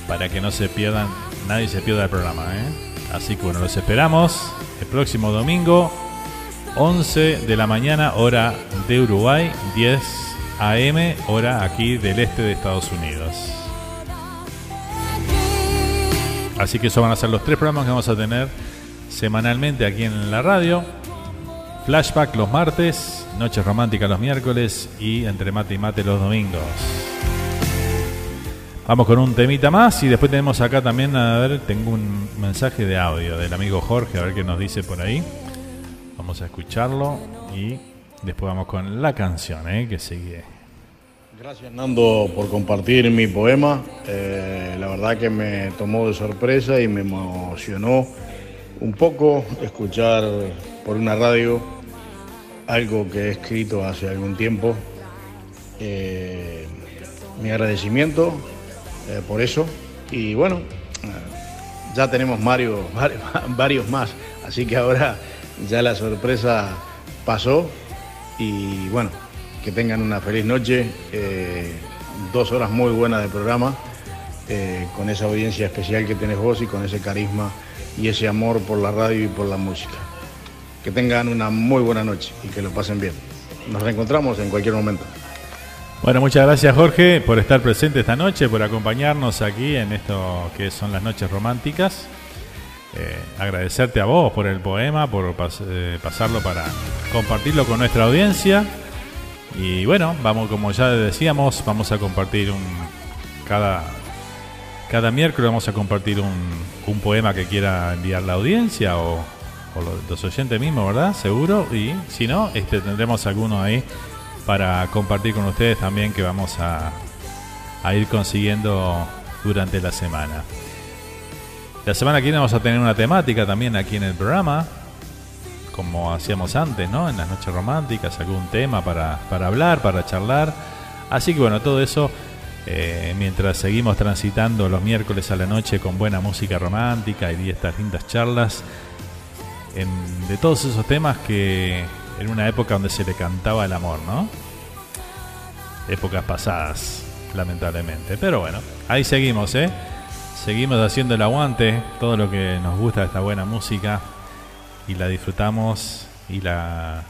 para que no se pierdan, nadie se pierda el programa. ¿eh? Así que bueno, los esperamos el próximo domingo, 11 de la mañana, hora de Uruguay, 10 AM, hora aquí del este de Estados Unidos. Así que eso van a ser los tres programas que vamos a tener semanalmente aquí en la radio. Flashback los martes, Noches Románticas los miércoles y Entre Mate y Mate los domingos. Vamos con un temita más y después tenemos acá también, a ver, tengo un mensaje de audio del amigo Jorge, a ver qué nos dice por ahí. Vamos a escucharlo y después vamos con la canción ¿eh? que sigue. Gracias Nando por compartir mi poema. Eh, la verdad que me tomó de sorpresa y me emocionó un poco escuchar por una radio algo que he escrito hace algún tiempo. Eh, mi agradecimiento eh, por eso. Y bueno, ya tenemos varios, varios más, así que ahora ya la sorpresa pasó y bueno, que tengan una feliz noche, eh, dos horas muy buenas de programa, eh, con esa audiencia especial que tenés vos y con ese carisma y ese amor por la radio y por la música. Que tengan una muy buena noche y que lo pasen bien. Nos reencontramos en cualquier momento. Bueno, muchas gracias Jorge por estar presente esta noche, por acompañarnos aquí en esto que son las noches románticas. Eh, agradecerte a vos por el poema, por pasarlo para compartirlo con nuestra audiencia. Y bueno, vamos, como ya decíamos, vamos a compartir un. Cada, cada miércoles vamos a compartir un, un poema que quiera enviar la audiencia o, los, oyentes mismos, ¿verdad? Seguro. Y si no, este, tendremos alguno ahí para compartir con ustedes también que vamos a, a ir consiguiendo durante la semana. La semana que viene vamos a tener una temática también aquí en el programa como hacíamos antes, ¿no? En las noches románticas, algún tema para, para hablar, para charlar. Así que bueno, todo eso eh, mientras seguimos transitando los miércoles a la noche con buena música romántica y estas lindas charlas de todos esos temas que en una época donde se le cantaba el amor, ¿no? Épocas pasadas, lamentablemente. Pero bueno, ahí seguimos, ¿eh? Seguimos haciendo el aguante, todo lo que nos gusta de esta buena música y la disfrutamos y la,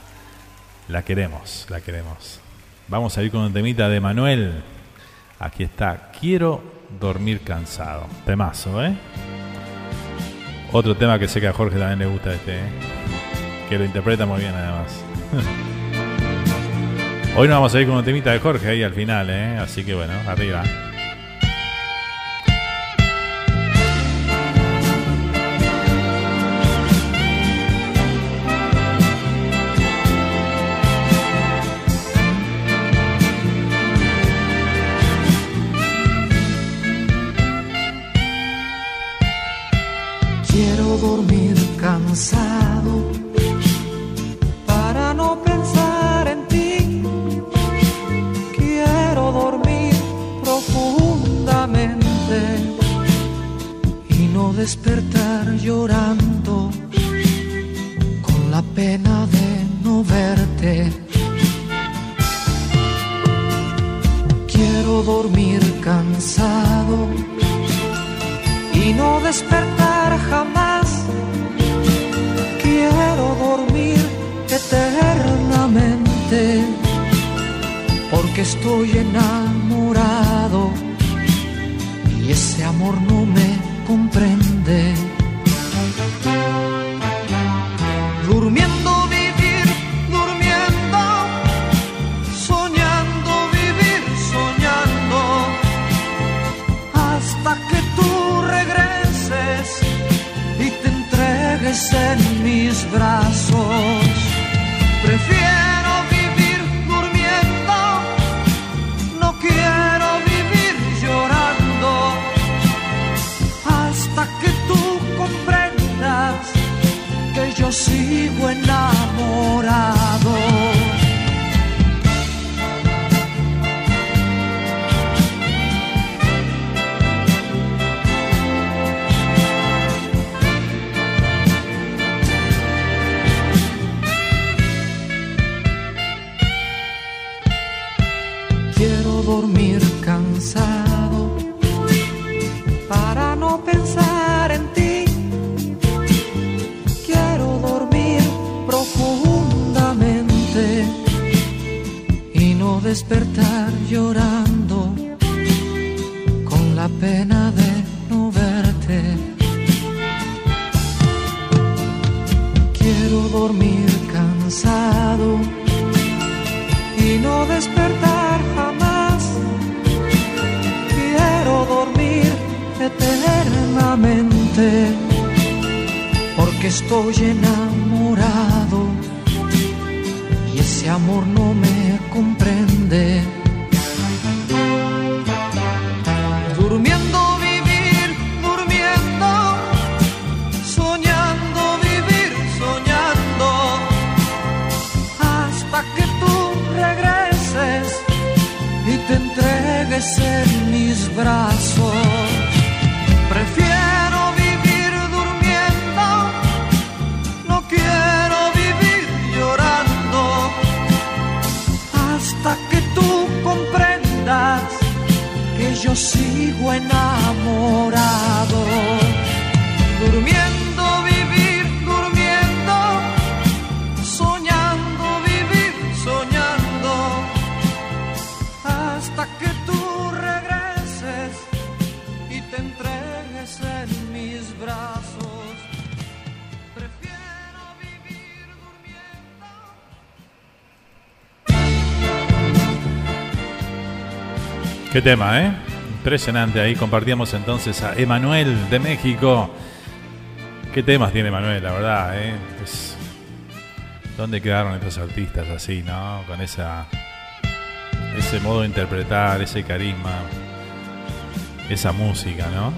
la queremos, la queremos. Vamos a ir con un temita de Manuel. Aquí está, quiero dormir cansado. Temazo, ¿eh? Otro tema que sé que a Jorge también le gusta este, ¿eh? que lo interpreta muy bien además. Hoy nos vamos a ir con un temita de Jorge ahí al final, ¿eh? Así que bueno, arriba. Tema, ¿eh? Impresionante. Ahí compartíamos entonces a Emanuel de México. Qué temas tiene Emanuel, la verdad, ¿eh? ¿Dónde quedaron estos artistas así, no? Con esa. Ese modo de interpretar, ese carisma, esa música, ¿no?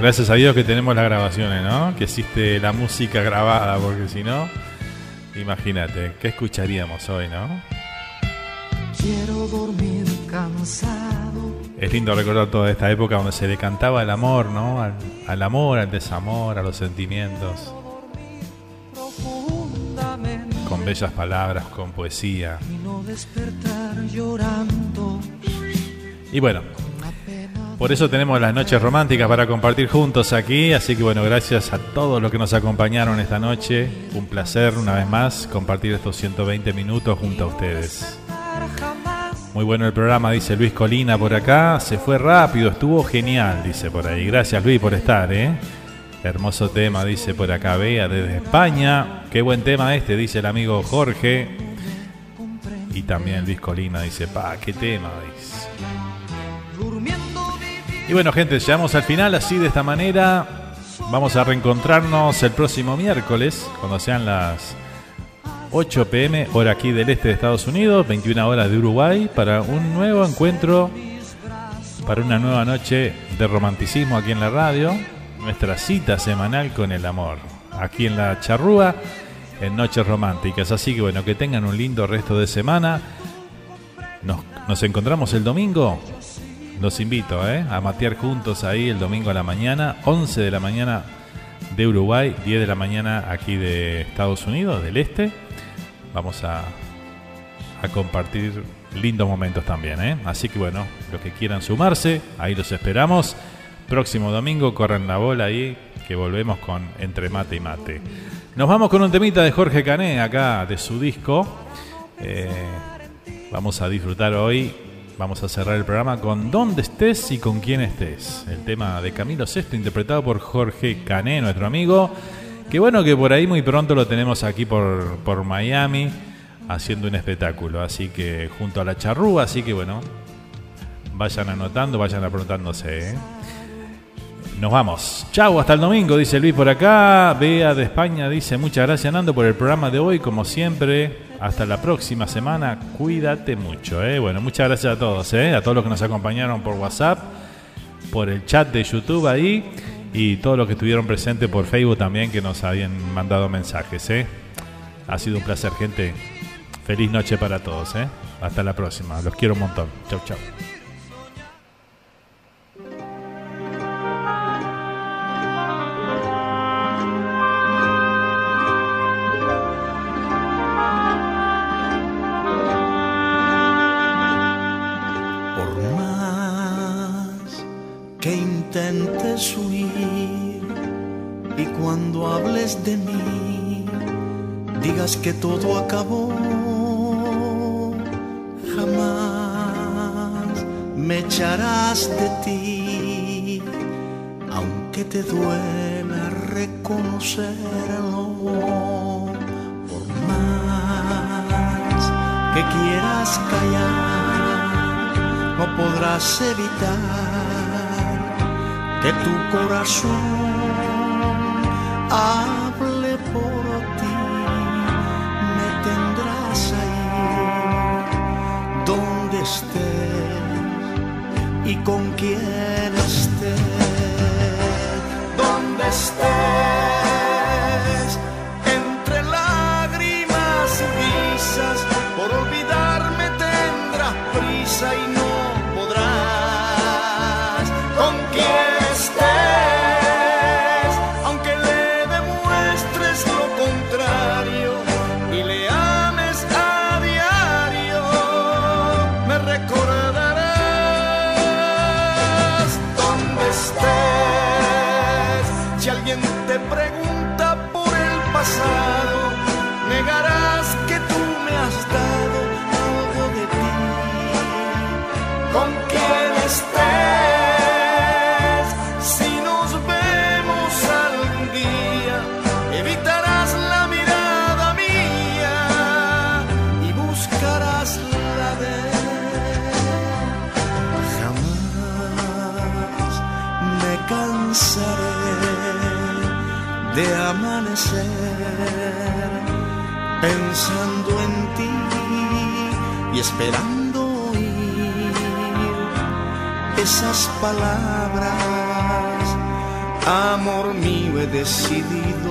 Gracias a Dios que tenemos las grabaciones, ¿no? Que existe la música grabada, porque si no, imagínate, ¿qué escucharíamos hoy, no? Quiero dormir cansado. Es lindo recordar toda esta época donde se le cantaba el amor, ¿no? Al, al amor, al desamor, a los sentimientos. Con bellas palabras, con poesía. y no despertar llorando. Y bueno, por eso tenemos las noches románticas para compartir juntos aquí. Así que bueno, gracias a todos los que nos acompañaron esta noche. Un placer una vez más compartir estos 120 minutos junto a ustedes. Muy bueno el programa, dice Luis Colina por acá. Se fue rápido, estuvo genial, dice por ahí. Gracias Luis por estar, ¿eh? Hermoso tema, dice por acá Bea desde España. Qué buen tema este, dice el amigo Jorge. Y también Luis Colina dice, pa, qué tema, dice. Y bueno, gente, llegamos al final así de esta manera. Vamos a reencontrarnos el próximo miércoles, cuando sean las 8 pm, hora aquí del este de Estados Unidos, 21 horas de Uruguay, para un nuevo encuentro, para una nueva noche de romanticismo aquí en la radio, nuestra cita semanal con el amor, aquí en la charrúa, en Noches Románticas. Así que bueno, que tengan un lindo resto de semana. Nos, nos encontramos el domingo. Los invito ¿eh? a matear juntos ahí el domingo a la mañana, 11 de la mañana de Uruguay, 10 de la mañana aquí de Estados Unidos, del este. Vamos a, compartir lindos momentos también. ¿eh? Así que bueno, los que quieran sumarse, ahí los esperamos. Próximo domingo, corran la bola ahí, que volvemos con Entre Mate y Mate. Nos vamos con un temita de Jorge Cané, acá de su disco. Eh, vamos a disfrutar hoy, vamos a cerrar el programa con Dónde estés y con quién estés. El tema de Camilo Sesto, interpretado por Jorge Cané, nuestro amigo. Que bueno que por ahí muy pronto lo tenemos aquí por, por Miami haciendo un espectáculo. Así que junto a la charrúa, así que bueno, vayan anotando, vayan apuntándose. ¿eh? Nos vamos. Chau, hasta el domingo, dice Luis por acá. Bea de España dice muchas gracias Nando por el programa de hoy, como siempre. Hasta la próxima semana. Cuídate mucho. ¿eh? Bueno, muchas gracias a todos, ¿eh? a todos los que nos acompañaron por WhatsApp, por el chat de YouTube ahí y todos los que estuvieron presentes por Facebook también que nos habían mandado mensajes. ¿eh? Ha sido un placer, gente. Feliz noche para todos. ¿eh? Hasta la próxima. Los quiero un montón. Chau, chau. Que todo acabó, jamás me echarás de ti, aunque te duela reconocerlo, por más que quieras callar, no podrás evitar que tu corazón hable y con y esperando oír esas palabras. Amor mío, he decidido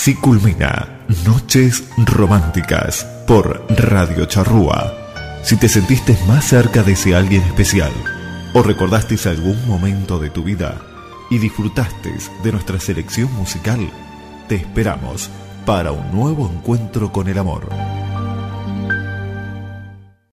Así culmina Noches Románticas por Radio Charrúa. Si te sentiste más cerca de ese alguien especial o recordaste algún momento de tu vida y disfrutaste de nuestra selección musical, te esperamos para un nuevo encuentro con el amor.